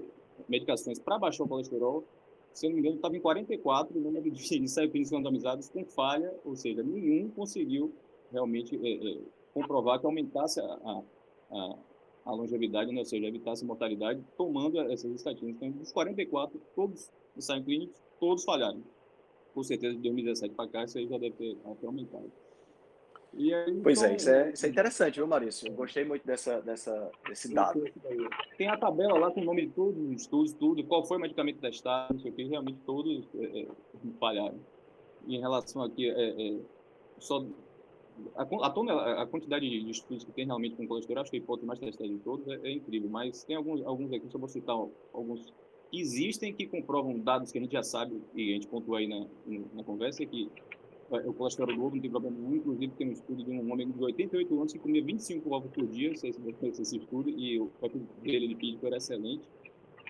medicações para baixar o colesterol, se eu não me engano, estava em 44 o número de *laughs* ensaios clínicos randomizados com falha, ou seja, nenhum conseguiu realmente é, é, comprovar que aumentasse a, a, a longevidade, né? ou seja, evitasse mortalidade, tomando essas estatísticas. Então, dos 44, todos ensaios clínicos, todos falharam. Com certeza, de 2017 para cá, isso aí já deve ter até aumentado. Aí, pois é, então, é, isso é, isso é interessante, viu, Maurício? Eu gostei muito dessa, dessa, desse dado. Tem a tabela lá com o nome de todos os estudos, tudo, qual foi o medicamento testado, não sei o que, realmente todos é, é, falharam. Em relação aqui, é, é só a, a, a, quantidade de estudos que tem realmente com colesterol, acho que a hipótese mais testada de todos é, é, incrível, mas tem alguns, alguns aqui, só vou citar alguns existem que comprovam dados que a gente já sabe, e a gente pontua aí na, na conversa, que o colesterol do ovo não tem problema nenhum, inclusive tem um estudo de um homem de 88 anos que comia 25 ovos por dia, se esse, esse estudo, e o perfil dele lipídico era excelente.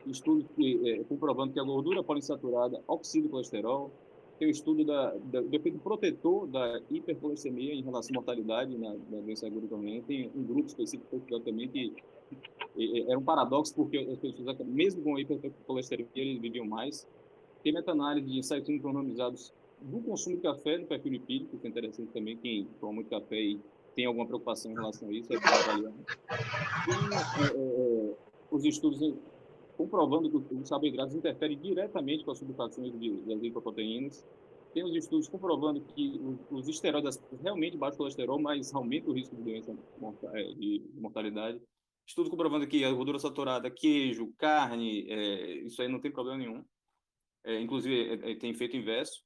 Estudo que, é, comprovando que a gordura poliinsaturada oxida o colesterol, tem o estudo da, da, do efeito protetor da hipercolesteremia em relação à mortalidade na, na doença aguda também. Tem um grupo específico também que era um paradoxo, porque as pessoas, mesmo com hipercolesteremia, eles viviam mais. Tem meta-análise de ensaios clínicos do consumo de café no perfil lipídico, que é interessante também, quem toma muito café e tem alguma preocupação em relação a isso, é avaliar. Tem é, é, os estudos comprovando que os carboidratos interferem diretamente com as subtrações das lipoproteínas. Tem os estudos comprovando que os, esteroides realmente baixam o colesterol, mas aumentam o risco de doença é, de mortalidade. Estudo comprovando que a gordura saturada, queijo, carne, é, isso aí não tem problema nenhum. É, inclusive, é, é tem efeito inverso.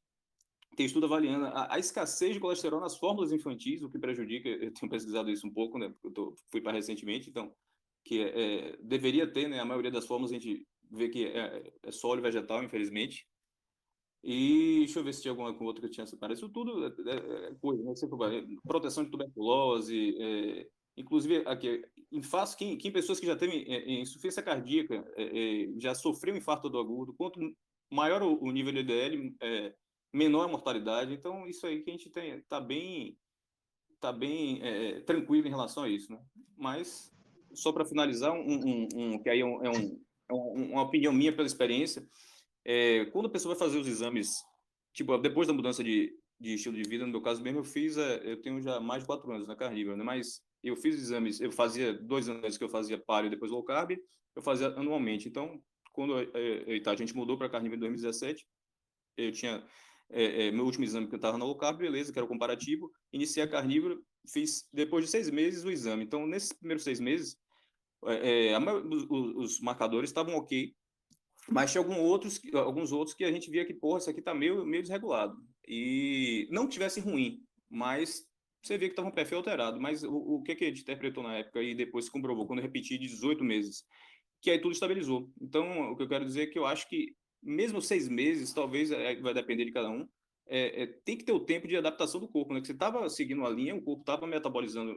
Tem estudo avaliando a, a, escassez de colesterol nas fórmulas infantis, o que prejudica. Eu tenho pesquisado isso um pouco, né? Eu tô, fui para recentemente, então que é, é, deveria ter, né? A maioria das formas a gente vê que é, é só óleo vegetal, infelizmente. E deixa eu ver se tinha alguma outra que eu tinha separado. Isso tudo é, é, é coisa, né? Proteção de tuberculose, é, inclusive aqui, face, quem, quem pessoas que já têm insuficiência cardíaca, já sofreu infarto do agudo, quanto maior o, o nível de LDL, menor a mortalidade. Então, isso aí que a gente tem, tá bem, tá bem tranquilo em relação a isso, né? Mas só para finalizar, um, um, um, que aí é, um, é, é uma opinião minha pela experiência, é, quando a pessoa vai fazer os exames, tipo, depois da mudança de, de estilo de vida, no meu caso mesmo, eu fiz, é, eu tenho já mais de quatro anos na carnívora, né? mas eu fiz exames, eu fazia dois anos que eu fazia paleo e depois low carb, eu fazia anualmente. Então, quando é, tá, a gente mudou para carnívora em 2017, eu tinha é, é, meu último exame que eu estava na low carb, beleza, que era o comparativo, iniciei a carnívora, fiz depois de seis meses o exame. Então, nesses primeiros seis meses, é os, os, marcadores estavam ok, mas tinha alguns outros, alguns outros que a gente via que, porra, isso aqui está meio, meio desregulado. E não tivesse ruim, mas você via que estava um perfil alterado. Mas o, o que, que gente interpretou na época e depois se comprovou, quando eu repeti de 18 meses, que aí tudo estabilizou. Então, o que eu quero dizer é que eu acho que, mesmo seis meses, talvez é, vai depender de cada um, é, é, tem que ter o tempo de adaptação do corpo, né? Que você estava seguindo a linha, o corpo estava metabolizando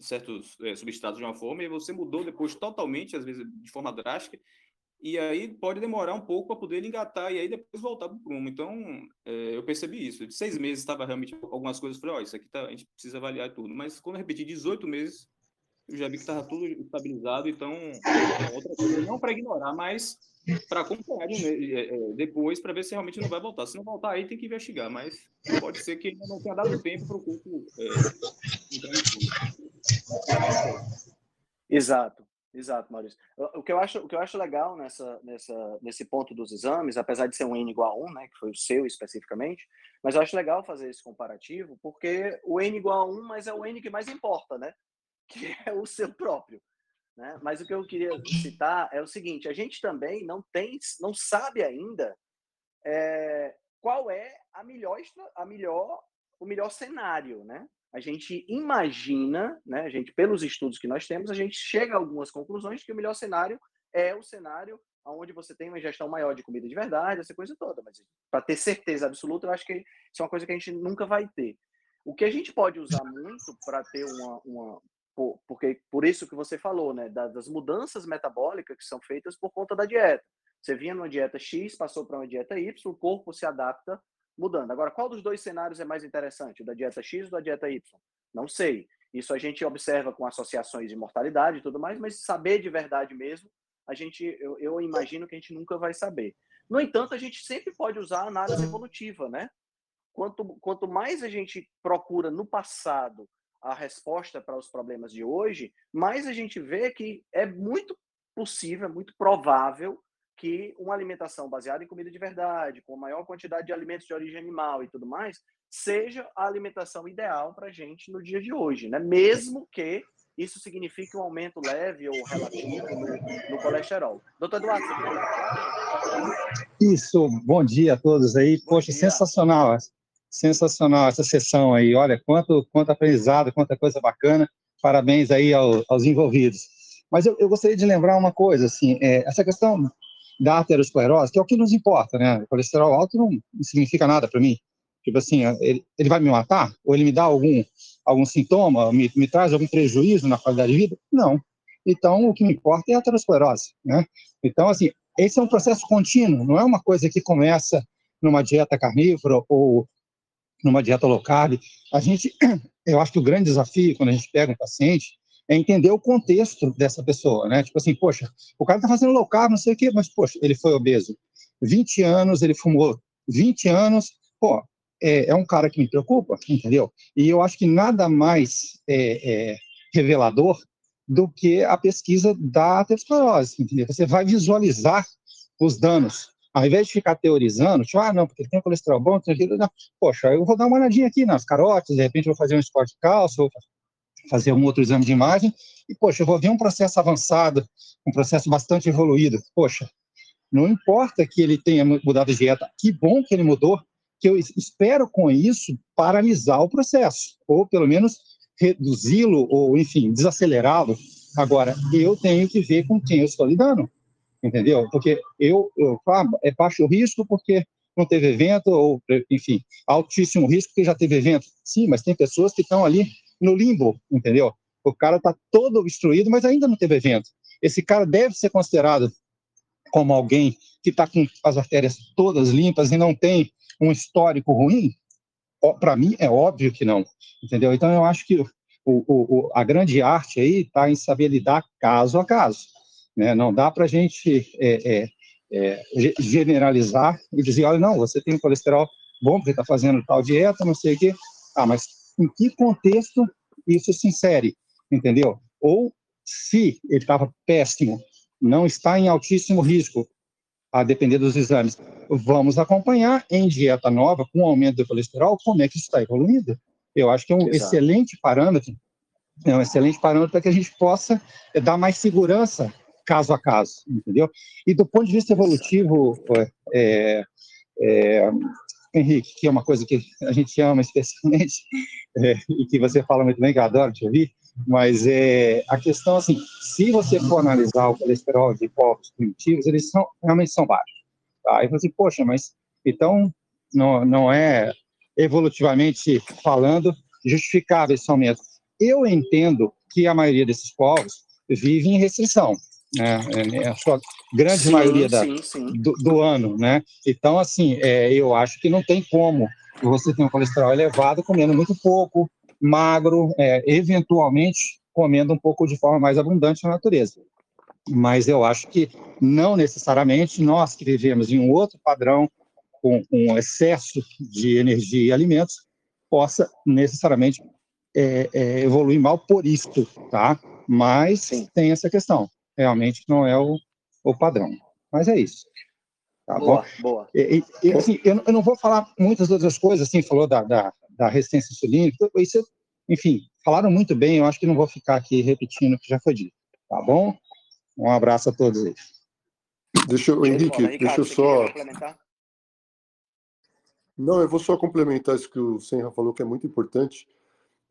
certos é, substratos de uma forma e você mudou depois totalmente, às vezes de forma drástica, e aí pode demorar um pouco para poder engatar e aí depois voltar para o prumo. Então, é, eu percebi isso. De seis meses estava realmente algumas coisas, falei, ó, oh, isso aqui tá, a gente precisa avaliar tudo. Mas quando eu repeti 18 meses, eu já vi que estava tudo estabilizado, então, é coisa, não para ignorar, mas para acompanhar é, depois para ver se realmente não vai voltar. Se não voltar aí, tem que investigar, mas pode ser que ainda não tenha dado tempo para o corpo é, entrar em tudo. Exato. Exato, Maurício. O que eu acho, o que eu acho legal nessa, nessa, nesse ponto dos exames, apesar de ser um N igual a 1, né, que foi o seu especificamente, mas eu acho legal fazer esse comparativo, porque o N igual a 1, mas é o N que mais importa, né? *laughs* que é o seu próprio. Né? Mas o que eu queria citar é o seguinte: a gente também não tem, não sabe ainda é, qual é a melhor, a melhor, o melhor cenário, né? A gente imagina, né? A gente, pelos estudos que nós temos, a gente chega a algumas conclusões que o melhor cenário é o cenário onde você tem uma ingestão maior de comida de verdade, essa coisa toda. Mas para ter certeza absoluta, eu acho que isso é uma coisa que a gente nunca vai ter. O que a gente pode usar muito para ter uma, uma porque por isso que você falou, né, das mudanças metabólicas que são feitas por conta da dieta. Você vinha numa dieta X, passou para uma dieta Y, o corpo se adapta mudando. Agora, qual dos dois cenários é mais interessante, o da dieta X ou da dieta Y? Não sei. Isso a gente observa com associações de mortalidade e tudo mais, mas saber de verdade mesmo, a gente, eu, eu imagino que a gente nunca vai saber. No entanto, a gente sempre pode usar a análise evolutiva, né? Quanto, quanto mais a gente procura no passado a resposta para os problemas de hoje, mais a gente vê que é muito possível, é muito provável que uma alimentação baseada em comida de verdade, com maior quantidade de alimentos de origem animal e tudo mais, seja a alimentação ideal para a gente no dia de hoje, né? Mesmo que isso signifique um aumento leve ou relativo no, no colesterol. Doutor Eduardo, você quer Isso, bom dia a todos aí. Bom Poxa, dia. sensacional sensacional essa sessão aí. Olha, quanto, quanto aprendizado, quanta coisa bacana. Parabéns aí ao, aos envolvidos. Mas eu, eu, gostaria de lembrar uma coisa, assim, é, essa questão da aterosclerose, que é o que nos importa, né? O colesterol alto não, significa nada para mim. Tipo assim, ele, ele, vai me matar? Ou ele me dá algum, algum sintoma? Me, me traz algum prejuízo na qualidade de vida? Não. Então, o que me importa é a aterosclerose, né? Então, assim, esse é um processo contínuo, não é uma coisa que começa numa dieta carnívora ou numa dieta low carb. A gente, *clears throat* eu acho que o grande desafio quando a gente pega um paciente é entender o contexto dessa pessoa, né? Tipo assim, poxa, o cara tá fazendo low carb, não sei o quê, mas poxa, ele foi obeso 20 anos, ele fumou 20 anos, pô, é, é um cara que me preocupa, entendeu? E eu acho que nada mais é, é revelador do que a pesquisa da aterosclerose, entendeu? Você vai visualizar os danos ao invés de ficar teorizando, tipo, ah, não, porque tem colesterol bom, tem aquilo, não. poxa, eu vou dar uma olhadinha aqui nas carotes, de repente vou fazer um esporte de cálcio, fazer um outro exame de imagem, e, poxa, eu vou ver um processo avançado, um processo bastante evoluído. Poxa, não importa que ele tenha mudado de dieta, que bom que ele mudou, que eu espero com isso paralisar o processo, ou pelo menos reduzi-lo, ou, enfim, desacelerá-lo. Agora, eu tenho que ver com quem eu estou lidando entendeu? Porque eu, eu ah, é baixo risco porque não teve evento, ou, enfim, altíssimo risco porque já teve evento. Sim, mas tem pessoas que estão ali no limbo, entendeu? O cara está todo obstruído, mas ainda não teve evento. Esse cara deve ser considerado como alguém que está com as artérias todas limpas e não tem um histórico ruim? Para mim, é óbvio que não, entendeu? Então, eu acho que o, o, a grande arte aí está em saber lidar caso a caso. Né? Não dá para a gente é, é, é, generalizar e dizer, olha, não, você tem colesterol bom porque está fazendo tal dieta, não sei o quê. Ah, mas em que contexto isso se insere, entendeu? Ou se ele estava péssimo, não está em altíssimo risco, a depender dos exames. Vamos acompanhar em dieta nova, com aumento do colesterol, como é que isso está evoluindo. Eu acho que é um Exato. excelente parâmetro, é um excelente parâmetro para que a gente possa dar mais segurança caso a caso, entendeu? E do ponto de vista evolutivo, é, é, Henrique, que é uma coisa que a gente ama especialmente, *laughs* é, e que você fala muito bem, que eu adoro te ouvir, mas é, a questão, assim, se você for analisar o colesterol de povos primitivos, eles são, realmente são baixos. Tá? Aí você, assim, poxa, mas então não, não é evolutivamente falando justificável esse aumento. Eu entendo que a maioria desses povos vive em restrição, né? É, a sua grande sim, maioria da, sim, sim. Do, do, ano, né? Então, assim, é, eu acho que não tem como você ter um colesterol elevado comendo muito pouco, magro, é, eventualmente comendo um pouco de forma mais abundante na natureza. Mas eu acho que não necessariamente nós que vivemos em um outro padrão, com, com excesso de energia e alimentos, possa necessariamente é, é, evoluir mal por isto, tá? Mas Sim. tem essa questão realmente não é o, o padrão. Mas é isso. Tá boa, bom? boa. E, e, assim, eu, eu, não vou falar muitas outras coisas, assim, falou da, da, da resistência insulínica, isso, enfim, falaram muito bem, eu acho que não vou ficar aqui repetindo o que já foi dito, tá bom? Um abraço a todos aí. Deixa eu, Henrique, Ricardo, deixa eu só. Não, eu vou só complementar isso que o Senra falou, que é muito importante.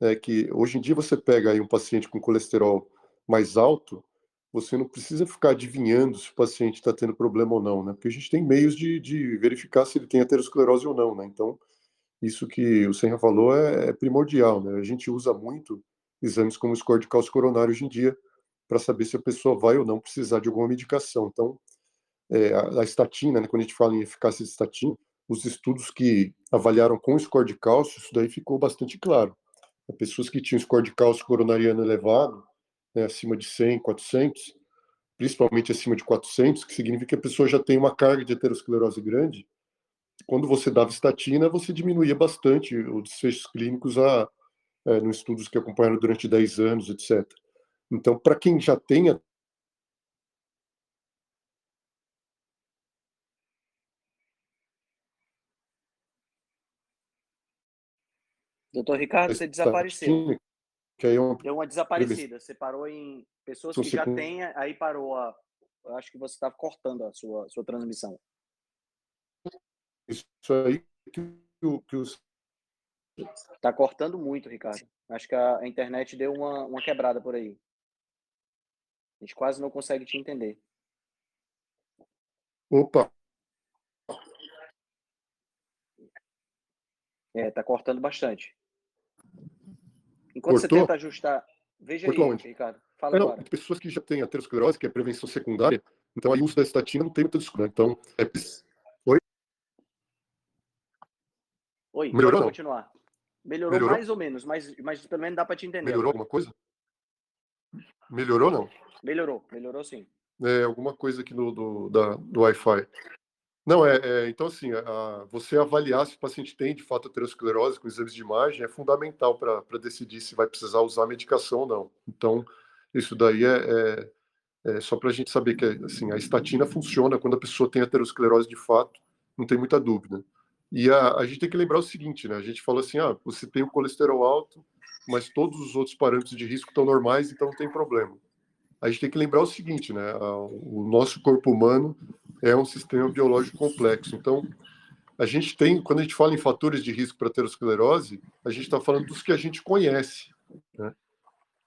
É que hoje em dia você pega aí um paciente com colesterol mais alto, você não precisa ficar adivinhando se o paciente está tendo problema ou não, né? Porque a gente tem meios de, de verificar se ele tem aterosclerose ou não, né? Então, isso que o Senra falou é, é primordial, né? A gente usa muito exames como o score de cálcio coronário hoje em dia para saber se a pessoa vai ou não precisar de alguma medicação. Então, é, a, a, estatina, né? Quando a gente fala em eficácia de estatina, os estudos que avaliaram com o score de cálcio, isso daí ficou bastante claro. Pessoas que tinham score de cálcio coronariano elevado, né, acima de 100, 400, principalmente acima de 400, que significa que a pessoa já tem uma carga de aterosclerose grande. Quando você dava estatina, você diminuía bastante os desfechos clínicos a, é, nos estudos que acompanharam durante 10 anos, etc. Então, para quem já tem a Doutor Ricardo, você desapareceu. Que aí é. Deu uma desaparecida. Você parou em pessoas que já têm, aí parou a. Eu acho que você estava cortando a sua, sua transmissão. Isso aí que o. Que os... Tá cortando muito, Ricardo. Acho que a, internet deu uma, uma quebrada por aí. A gente quase não consegue te entender. Opa! É, tá cortando bastante. Enquanto Cortou? você tenta ajustar. Veja Cortou aí, onde? Ricardo. Fala é, não, agora. Pessoas que já têm aterosclerose, que é prevenção secundária, então aí o uso da estatina não tem muita discussão. Né? Então, é... Oi? Oi, Melhorou? continuar. Melhorou, Melhorou, mais ou menos, mas, mas pelo menos dá para te entender. Melhorou alguma coisa? Melhorou não? Melhorou, melhorou sim. É, alguma coisa aqui no, do, da, do Wi-Fi. Não, é, é então assim, a, você avaliar se o paciente tem de fato aterosclerose com exames de imagem é fundamental para decidir se vai precisar usar medicação ou não. Então, isso daí é, é, é só para a gente saber que assim, a estatina funciona quando a pessoa tem aterosclerose de fato, não tem muita dúvida. E a, a gente tem que lembrar o seguinte, né? A gente fala assim, ah, você tem o colesterol alto, mas todos os outros parâmetros de risco estão normais, então não tem problema. A gente tem que lembrar o seguinte, né? O nosso corpo humano é um sistema biológico complexo. Então, a gente tem, quando a gente fala em fatores de risco para aterosclerose, a gente está falando dos que a gente conhece. Né?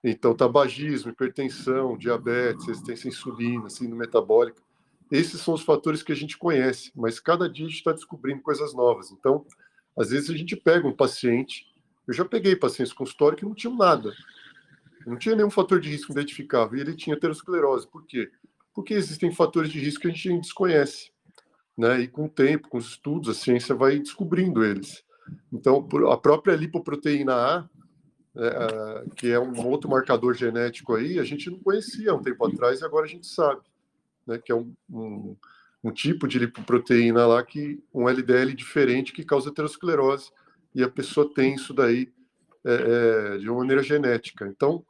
Então, tabagismo, hipertensão, diabetes, resistência à insulina, síndrome metabólica, esses são os fatores que a gente conhece, mas cada dia a gente está descobrindo coisas novas. Então, às vezes a gente pega um paciente, eu já peguei pacientes com história que não tinham nada, não tinha nenhum fator de risco identificável, e ele tinha aterosclerose. Por quê? Porque existem fatores de risco que a gente desconhece, né? E com o tempo, com os estudos, a ciência vai descobrindo eles. Então, a própria lipoproteína A, é, que é um outro marcador genético aí, a gente não conhecia há um tempo atrás e agora a gente sabe, né? Que é um, um, um tipo de lipoproteína lá que um LDL diferente que causa aterosclerose e a pessoa tem isso daí é, é, de uma maneira genética. Então,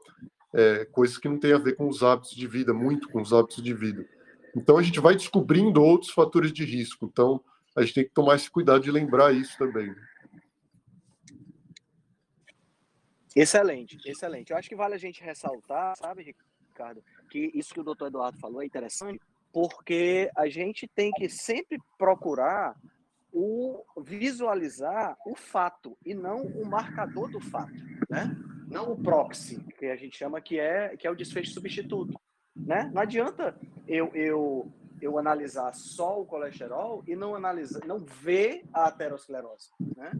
é, coisas que não têm a ver com os hábitos de vida, muito com os hábitos de vida. Então a gente vai descobrindo outros fatores de risco. Então a gente tem que tomar esse cuidado de lembrar isso também. Excelente, excelente. Eu acho que vale a gente ressaltar, sabe, Ricardo, que isso que o doutor Eduardo falou é interessante, porque a gente tem que sempre procurar o visualizar o fato e não o marcador do fato, né? Não o proxy, que a gente chama que é, que é o desfecho substituto. Né? Não adianta eu, eu, eu analisar só o colesterol e não analisar, não ver a aterosclerose. Né?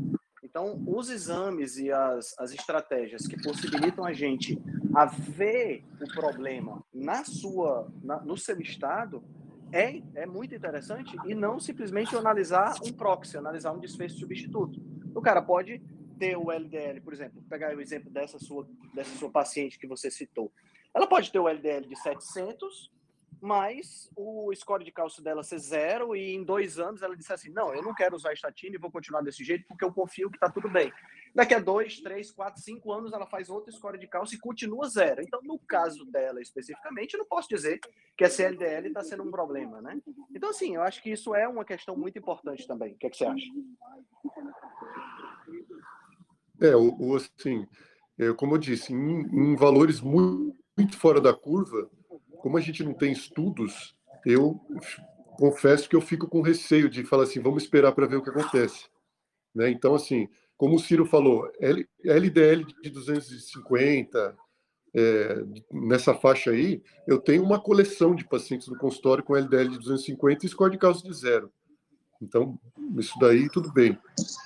Então, os exames e as, as estratégias que possibilitam a gente a ver o problema na sua, na, no seu estado é, é muito interessante e não simplesmente analisar um proxy, analisar um desfecho substituto. O cara pode ter o LDL, por exemplo, pegar o exemplo dessa sua, dessa sua paciente que você citou. Ela pode ter o LDL de 700, mas o score de cálcio dela ser zero e em dois anos ela disse assim, não, eu não quero usar estatina e vou continuar desse jeito porque eu confio que está tudo bem. Daqui a dois, três, quatro, cinco anos ela faz outra score de cálcio e continua zero. Então, no caso dela especificamente, eu não posso dizer que essa LDL está sendo um problema, né? Então, assim, eu acho que isso é uma questão muito importante também. O que, é que você acha? É, o, o, assim, é, como eu disse, em, em valores muito, muito fora da curva, como a gente não tem estudos, eu confesso que eu fico com receio de falar assim, vamos esperar para ver o que acontece. Né? Então, assim, como o Ciro falou, LDL de 250, é, nessa faixa aí, eu tenho uma coleção de pacientes no consultório com LDL de 250 e score de causa de zero. Então, isso daí tudo bem.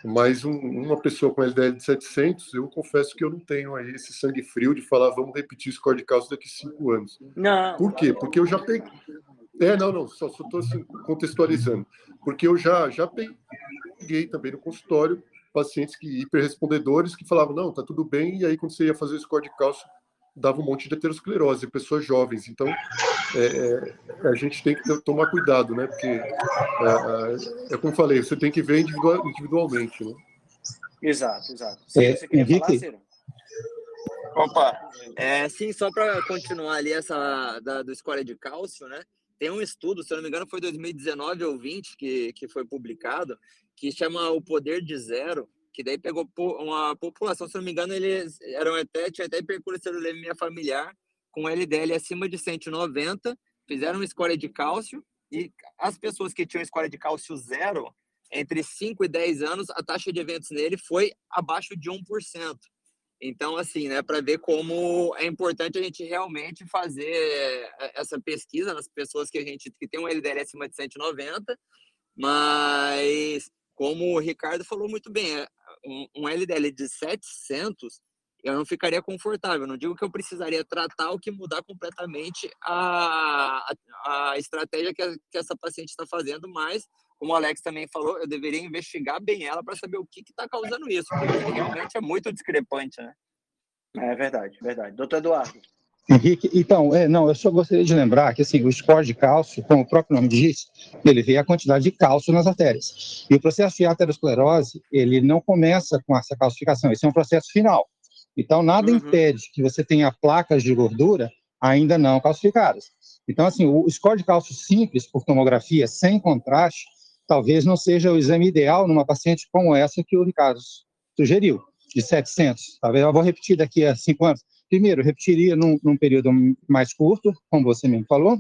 Mas um, uma pessoa com LDL de 700, eu confesso que eu não tenho aí esse sangue frio de falar, vamos repetir o score de causa daqui cinco anos. Não. Por quê? Porque eu já peguei. É, não, não, só estou assim, contextualizando. Porque eu já, já peguei também no consultório pacientes que hiperrespondedores que falavam, não, tá tudo bem, e aí quando você ia fazer o score de cálcio, dava um monte de aterosclerose, pessoas jovens. Então, é, é, a gente tem que tomar cuidado, né? Porque, é, é, é como falei, você tem que ver individual, individualmente, né? Exato, exato. É, você queria Henrique, falar, Opa, é, sim, só para continuar ali essa da, do score de cálcio, né? Tem um estudo, se eu não me engano, foi 2019 ou 20 que, que foi publicado, que chama O Poder de Zero, que daí pegou uma população, se não me engano, eles eram até, tinha até hipercolesterolemia familiar, com LDL acima de 190, fizeram um score de cálcio, e as pessoas que tinham score de cálcio zero, entre 5 e 10 anos, a taxa de eventos nele foi abaixo de 1%. Então, assim, né, para ver como é importante a gente realmente fazer essa pesquisa nas pessoas que a gente que tem um LDL acima de 190, mas como o Ricardo falou muito bem, é, um, um LDL de 700, eu não ficaria confortável. Não digo que eu precisaria tratar ou que mudar completamente a, a, a estratégia que, a, que essa paciente está fazendo, mas, como o Alex também falou, eu deveria investigar bem ela para saber o que está causando isso, porque realmente é muito discrepante, né? É verdade, verdade. Doutor Eduardo. Henrique, então, é, não, eu só gostaria de lembrar que assim, o score de cálcio, como o próprio nome diz, ele vê a quantidade de cálcio nas artérias. E o processo de aterosclerose, ele não começa com essa calcificação, esse é um processo final. Então, nada uhum. impede que você tenha placas de gordura ainda não calcificadas. Então, assim, o score de cálcio simples por tomografia, sem contraste, talvez não seja o exame ideal numa paciente como essa que o Ricardo sugeriu, de 700. Talvez eu vou repetir daqui a cinco anos primeiro, repetiria num, num período mais curto, como você mesmo falou,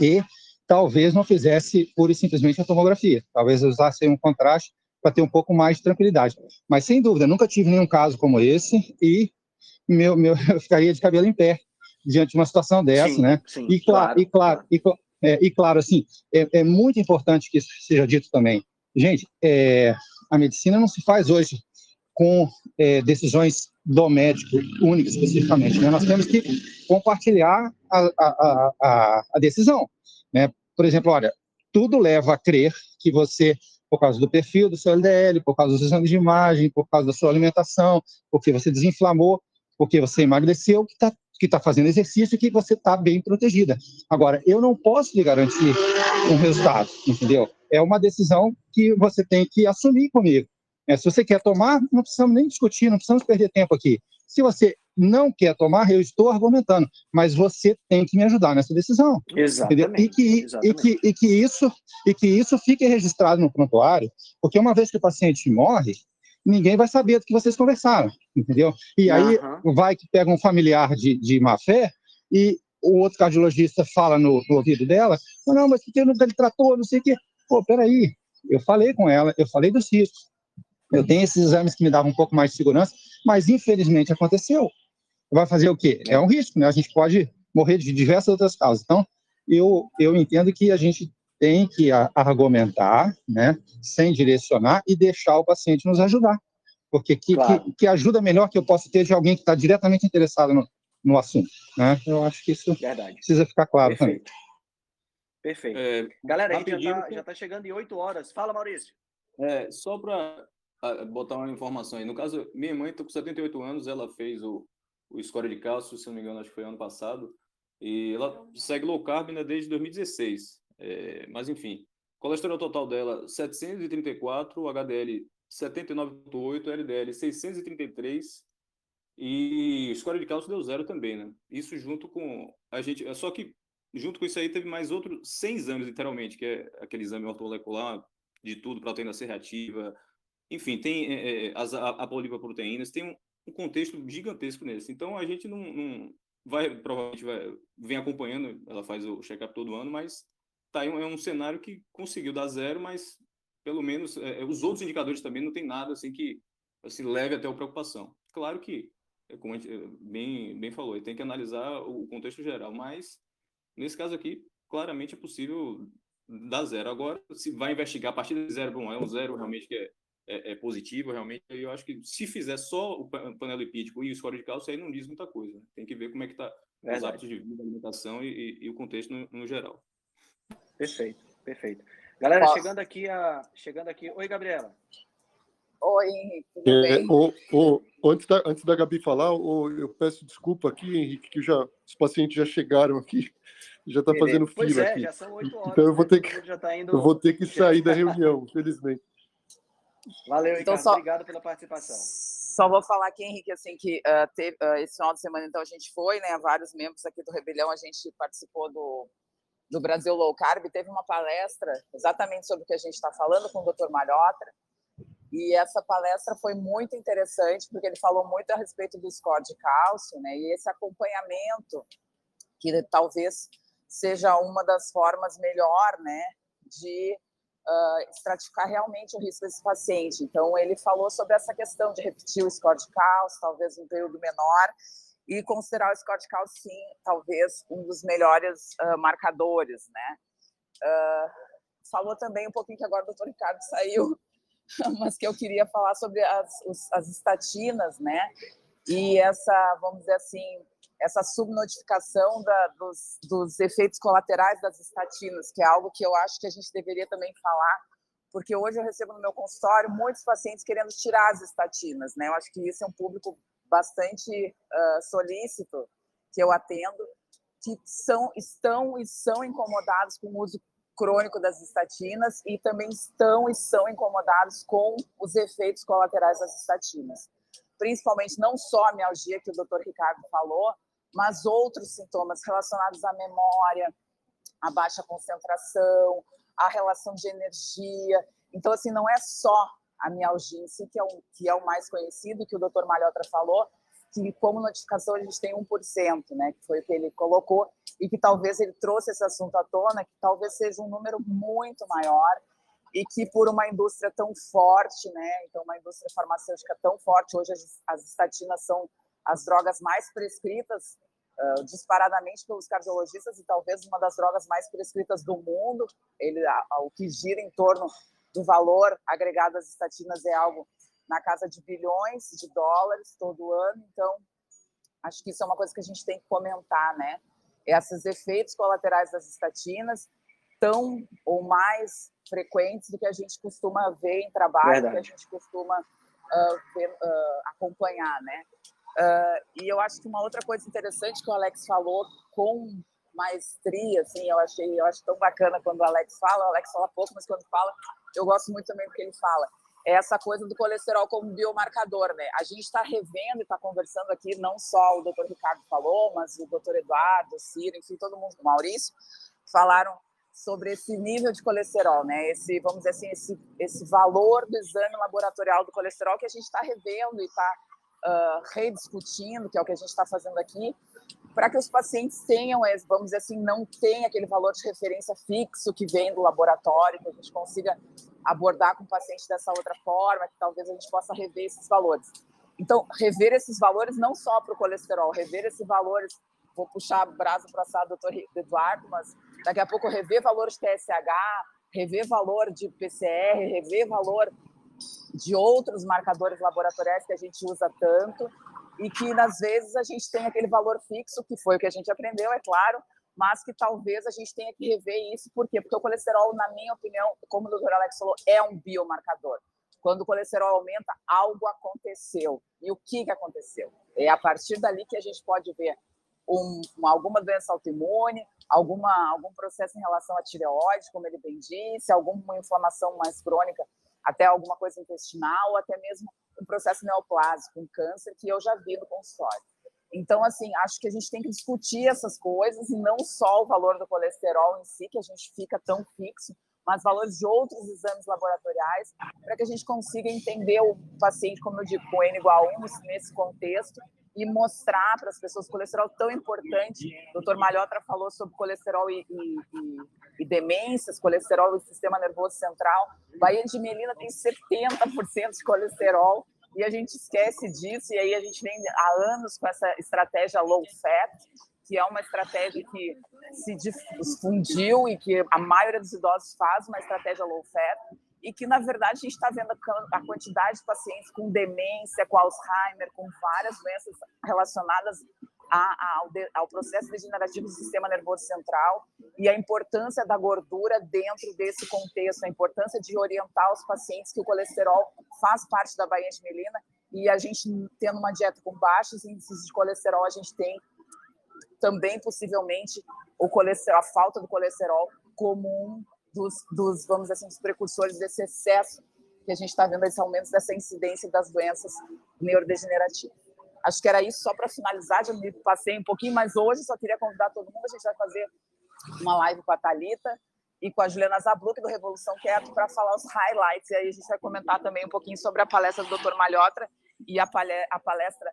e talvez não fizesse pura e simplesmente a tomografia. Talvez usasse um contraste para ter um pouco mais de tranquilidade. Mas, sem dúvida, nunca tive nenhum caso como esse e meu, meu, *laughs* eu ficaria de cabelo em pé diante de uma situação dessa, sim, né? Sim, e, claro, e claro, e, é, e claro, assim, é, é, muito importante que isso seja dito também. Gente, é, a medicina não se faz hoje com é, decisões do médico especificamente. Né? Nós temos que compartilhar a, a, a, a, decisão. Né? Por exemplo, olha, tudo leva a crer que você, por causa do perfil do seu LDL, por causa dos exames de imagem, por causa da sua alimentação, porque você desinflamou, porque você emagreceu, que está que tá fazendo exercício, que você está bem protegida. Agora, eu não posso lhe garantir um resultado, entendeu? É uma decisão que você tem que assumir comigo. É, se você quer tomar, não precisamos nem discutir, não precisamos perder tempo aqui. Se você não quer tomar, eu estou argumentando, mas você tem que me ajudar nessa decisão. Exatamente. E que, exatamente. E, que, e, que isso, e que isso fique registrado no prontuário, porque uma vez que o paciente morre, ninguém vai saber do que vocês conversaram, entendeu? E aí uhum. vai que pega um familiar de, de má fé e o outro cardiologista fala no, no ouvido dela, não, mas porque ele tratou, não sei o quê. Pô, peraí, eu falei com ela, eu falei dos riscos, eu tenho esses exames que me davam um pouco mais de segurança, mas infelizmente aconteceu. Vai fazer o quê? É um risco, né? A gente pode morrer de diversas outras causas. Então, eu, eu entendo que a gente tem que argumentar, né, sem direcionar e deixar o paciente nos ajudar. Porque que, claro. que, que, ajuda melhor que eu possa ter de alguém que está diretamente interessado no, no assunto. Né? Eu acho que isso Verdade. precisa ficar claro Perfeito. também. Perfeito. É, Galera, a gente já está tá chegando em oito horas. Fala, Maurício. É, só para botar uma informação aí. No caso, minha mãe está com 78 anos, ela fez o, o score de cálcio, se não me engano, acho que foi ano passado, e ela segue low carb né, desde 2016. É, mas, enfim, colesterol total dela 734, HDL 79,8, LDL 633 e score de cálcio deu zero também, né? Isso junto com a gente, só que junto com isso aí teve mais outros 100 exames, literalmente, que é aquele exame ortomolecular de tudo, proteína C reativa, enfim, tem é, as, a, a polipoproteínas, tem um, um contexto gigantesco nesse. Então a gente não, não vai provavelmente vai, vem acompanhando, ela faz o check-up todo ano, mas tá aí é um cenário que conseguiu dar zero, mas pelo menos é, os outros indicadores também não tem nada assim que assim, leve até a preocupação. Claro que, é como a gente bem, bem falou, tem que analisar o contexto geral, mas nesse caso aqui, claramente é possível dar zero. Agora, se vai investigar a partir de zero, bom, é um zero realmente que é, é, é positivo, realmente, eu acho que se fizer só o panelo lipídico e o score de cálcio, aí não diz muita coisa. Né? Tem que ver como é que está os hábitos de vida, alimentação e, e, e o contexto no, no, geral. Perfeito, perfeito. Galera, Posso? chegando aqui a, chegando aqui. Oi, Gabriela. Oi, Henrique, tudo é, bem? O, o, antes, da, antes da Gabi falar, o, eu peço desculpa aqui, Henrique, que já, os pacientes já chegaram aqui, *laughs* já está fazendo fila pois é, aqui. Já são 8 horas, então eu vou né? ter que, tá indo... eu vou ter que sair da reunião, infelizmente. Valeu, então, Ricardo. Só... Obrigado pela participação. Só vou falar aqui, Henrique, assim, que uh, teve, uh, esse final de semana, então, a gente foi, né, vários membros aqui do Rebelião, a gente participou do, do Brasil Low Carb, teve uma palestra exatamente sobre o que a gente está falando com o Dr. Malhotra, e essa palestra foi muito interessante, porque ele falou muito a respeito do score de cálcio, né? E esse acompanhamento, que talvez seja uma das formas melhor, né, de uh, estratificar realmente o risco desse paciente. Então, ele falou sobre essa questão de repetir o score de cálcio, talvez um período menor, e considerar o score de cálcio, sim, talvez um dos melhores uh, marcadores, né? Uh, falou também um pouquinho que agora o doutor Ricardo *laughs* saiu, mas que eu queria falar sobre as, os, as estatinas, né? E essa, vamos dizer assim, essa subnotificação da, dos, dos efeitos colaterais das estatinas, que é algo que eu acho que a gente deveria também falar, porque hoje eu recebo no meu consultório muitos pacientes querendo tirar as estatinas, né? Eu acho que isso é um público bastante uh, solícito que eu atendo, que são, estão e são incomodados com o uso crônico das estatinas e também estão e são incomodados com os efeitos colaterais das estatinas. Principalmente não só a mialgia que o Dr. Ricardo falou, mas outros sintomas relacionados à memória, à baixa concentração, à relação de energia. Então, assim, não é só a mialgia em si, que é, um, que é o mais conhecido, que o Dr. Malhotra falou, que como notificação a gente tem 1%, né, que foi o que ele colocou, e que talvez ele trouxe esse assunto à tona, que talvez seja um número muito maior, e que por uma indústria tão forte, né, então uma indústria farmacêutica tão forte, hoje as, as estatinas são as drogas mais prescritas uh, disparadamente pelos cardiologistas e talvez uma das drogas mais prescritas do mundo, ele, a, a, o que gira em torno do valor agregado às estatinas é algo na casa de bilhões de dólares todo ano. Então, acho que isso é uma coisa que a gente tem que comentar, né? Esses efeitos colaterais das estatinas tão ou mais frequentes do que a gente costuma ver em trabalho, Verdade. que a gente costuma uh, ver, uh, acompanhar, né? Uh, e eu acho que uma outra coisa interessante que o Alex falou com maestria, assim, eu achei, eu acho tão bacana quando o Alex fala, o Alex fala pouco, mas quando fala, eu gosto muito também do que ele fala é essa coisa do colesterol como biomarcador, né? A gente está revendo e está conversando aqui, não só o doutor Ricardo falou, mas o doutor Eduardo, o Ciro, enfim, todo mundo, o Maurício, falaram sobre esse nível de colesterol, né? Esse, vamos dizer assim, esse, esse valor do exame laboratorial do colesterol que a gente está revendo e está uh, rediscutindo, que é o que a gente está fazendo aqui, para que os pacientes tenham, vamos dizer assim, não tem aquele valor de referência fixo que vem do laboratório, que a gente consiga abordar com o paciente dessa outra forma, que talvez a gente possa rever esses valores. Então, rever esses valores não só para o colesterol, rever esses valores, vou puxar a brasa para assar do doutor Eduardo, mas daqui a pouco rever valores TSH, rever valor de PCR, rever valor de outros marcadores laboratoriais que a gente usa tanto e que, às vezes, a gente tem aquele valor fixo, que foi o que a gente aprendeu, é claro, mas que talvez a gente tenha que rever isso. Por quê? Porque o colesterol, na minha opinião, como o doutor Alex falou, é um biomarcador. Quando o colesterol aumenta, algo aconteceu. E o que, que aconteceu? É a partir dali que a gente pode ver um, alguma doença autoimune, alguma, algum processo em relação à tireoide, como ele bem disse, alguma inflamação mais crônica, até alguma coisa intestinal, ou até mesmo um processo neoplásico, um câncer, que eu já vi no consultório. Então, assim, acho que a gente tem que discutir essas coisas e não só o valor do colesterol em si, que a gente fica tão fixo, mas valores de outros exames laboratoriais, para que a gente consiga entender o paciente, como eu digo, com N igual a 1 nesse contexto, e mostrar para as pessoas colesterol tão importante. O doutor Malhotra falou sobre colesterol e, e, e, e demências, colesterol e sistema nervoso central. Bahia de Melina tem 70% de colesterol e a gente esquece disso. E aí a gente vem há anos com essa estratégia low fat, que é uma estratégia que se difundiu e que a maioria dos idosos faz uma estratégia low fat e que, na verdade, a gente está vendo a quantidade de pacientes com demência, com Alzheimer, com várias doenças relacionadas a, ao, ao, processo degenerativo do sistema nervoso central e a importância da gordura dentro desse contexto, a importância de orientar os pacientes que o colesterol faz parte da baía de melina e a gente tendo uma dieta com baixos índices de colesterol, a gente tem também possivelmente o colesterol, a falta do colesterol como um dos, dos, vamos assim, dos precursores desse excesso que a gente está vendo, esse aumento dessa incidência das doenças neurodegenerativas. Acho que era isso só para finalizar, já me passei um pouquinho, mas hoje só queria convidar todo mundo, a gente vai fazer uma live com a Talita e com a Juliana Zabluk do Revolução Quieto para falar os highlights, e aí a gente vai comentar também um pouquinho sobre a palestra do Dr. Malhotra e a palestra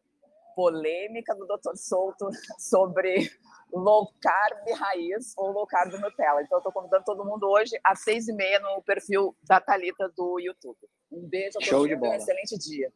polêmica do Dr. Souto *laughs* sobre low carb raiz ou low carb Nutella. Então, eu estou convidando todo mundo hoje às seis e meia no perfil da Talita do YouTube. Um beijo a Show de bola. um excelente dia.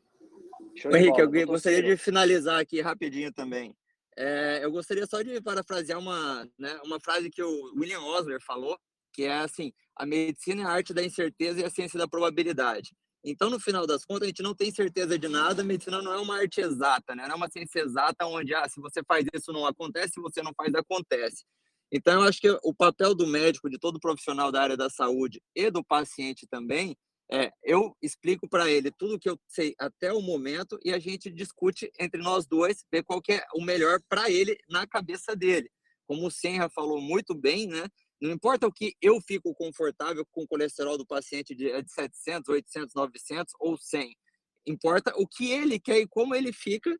Show Henrique, bola. eu gostaria de finalizar aqui rapidinho também. É, eu gostaria só de parafrasear uma, né, uma frase que o William Osler falou, que é assim: a medicina é a arte da incerteza e a ciência da probabilidade. Então, no final das contas, a gente não tem certeza de nada. A medicina não é uma arte exata, né? não é uma ciência exata onde, ah, se você faz isso, não acontece, se você não faz, acontece. Então, eu acho que o papel do médico, de todo profissional da área da saúde e do paciente também, é eu explico para ele tudo que eu sei até o momento e a gente discute entre nós dois, ver qual é o melhor para ele na cabeça dele. Como o Senra falou muito bem, né? Não importa o que eu fico confortável com o colesterol do paciente de, de 700, 800, 900 ou 100. Importa o que ele quer e como ele fica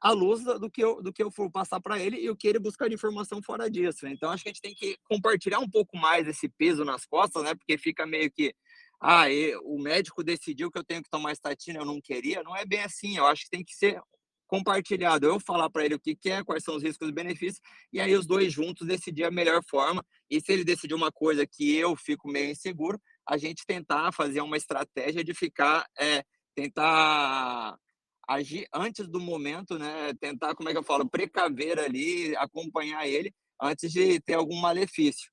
à luz do que eu, do que eu for passar para ele e o que ele buscar de informação fora disso. Então, acho que a gente tem que compartilhar um pouco mais esse peso nas costas, né? Porque fica meio que, ah, o médico decidiu que eu tenho que tomar estatina, eu não queria. Não é bem assim. Eu acho que tem que ser compartilhado, eu falar para ele o que, quer, é, quais são os riscos e benefícios, e aí os dois juntos decidir a melhor forma. E se ele decidir uma coisa que eu fico meio inseguro, a gente tentar fazer uma estratégia de ficar, é, tentar agir antes do momento, né? Tentar, como é que eu falo, precaver ali, acompanhar ele antes de ter algum malefício.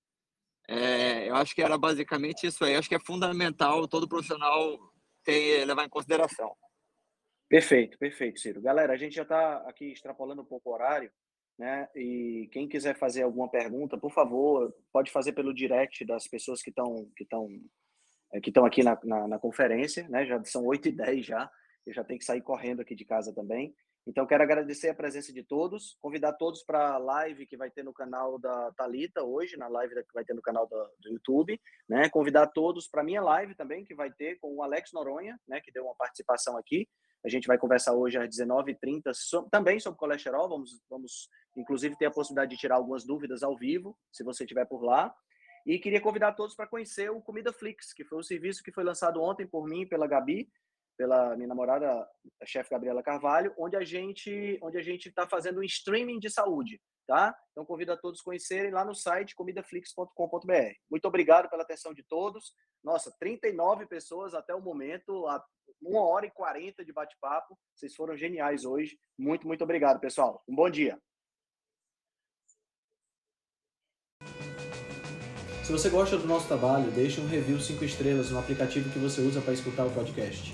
É, eu acho que era basicamente isso aí. Eu acho que é fundamental todo profissional ter, levar em consideração. Perfeito, perfeito, Ciro. Galera, a gente já está aqui extrapolando um pouco o horário, né? E quem quiser fazer alguma pergunta, por favor, pode fazer pelo direct das pessoas que estão que estão é, que estão aqui na, na, na, conferência, né? Já são 8 e 10 já. Eu já tenho que sair correndo aqui de casa também. Então, quero agradecer a presença de todos, convidar todos para a live que vai ter no canal da Talita hoje, na live que vai ter no canal do, do YouTube, né? Convidar todos para a minha live também, que vai ter com o Alex Noronha, né? Que deu uma participação aqui. A gente vai conversar hoje às 19h30 so, também sobre colesterol. Vamos, vamos, inclusive, ter a possibilidade de tirar algumas dúvidas ao vivo, se você estiver por lá. E queria convidar todos para conhecer o Comida Flix, que foi um serviço que foi lançado ontem por mim, pela Gabi, pela minha namorada, a chefe Gabriela Carvalho, onde a gente onde a gente está fazendo um streaming de saúde, tá? Então convido a todos a conhecerem lá no site comidaflix.com.br. Muito obrigado pela atenção de todos. Nossa, 39 pessoas até o momento, uma hora e quarenta de bate-papo. Vocês foram geniais hoje. Muito, muito obrigado, pessoal. Um bom dia. Se você gosta do nosso trabalho, deixe um review 5 estrelas no aplicativo que você usa para escutar o podcast.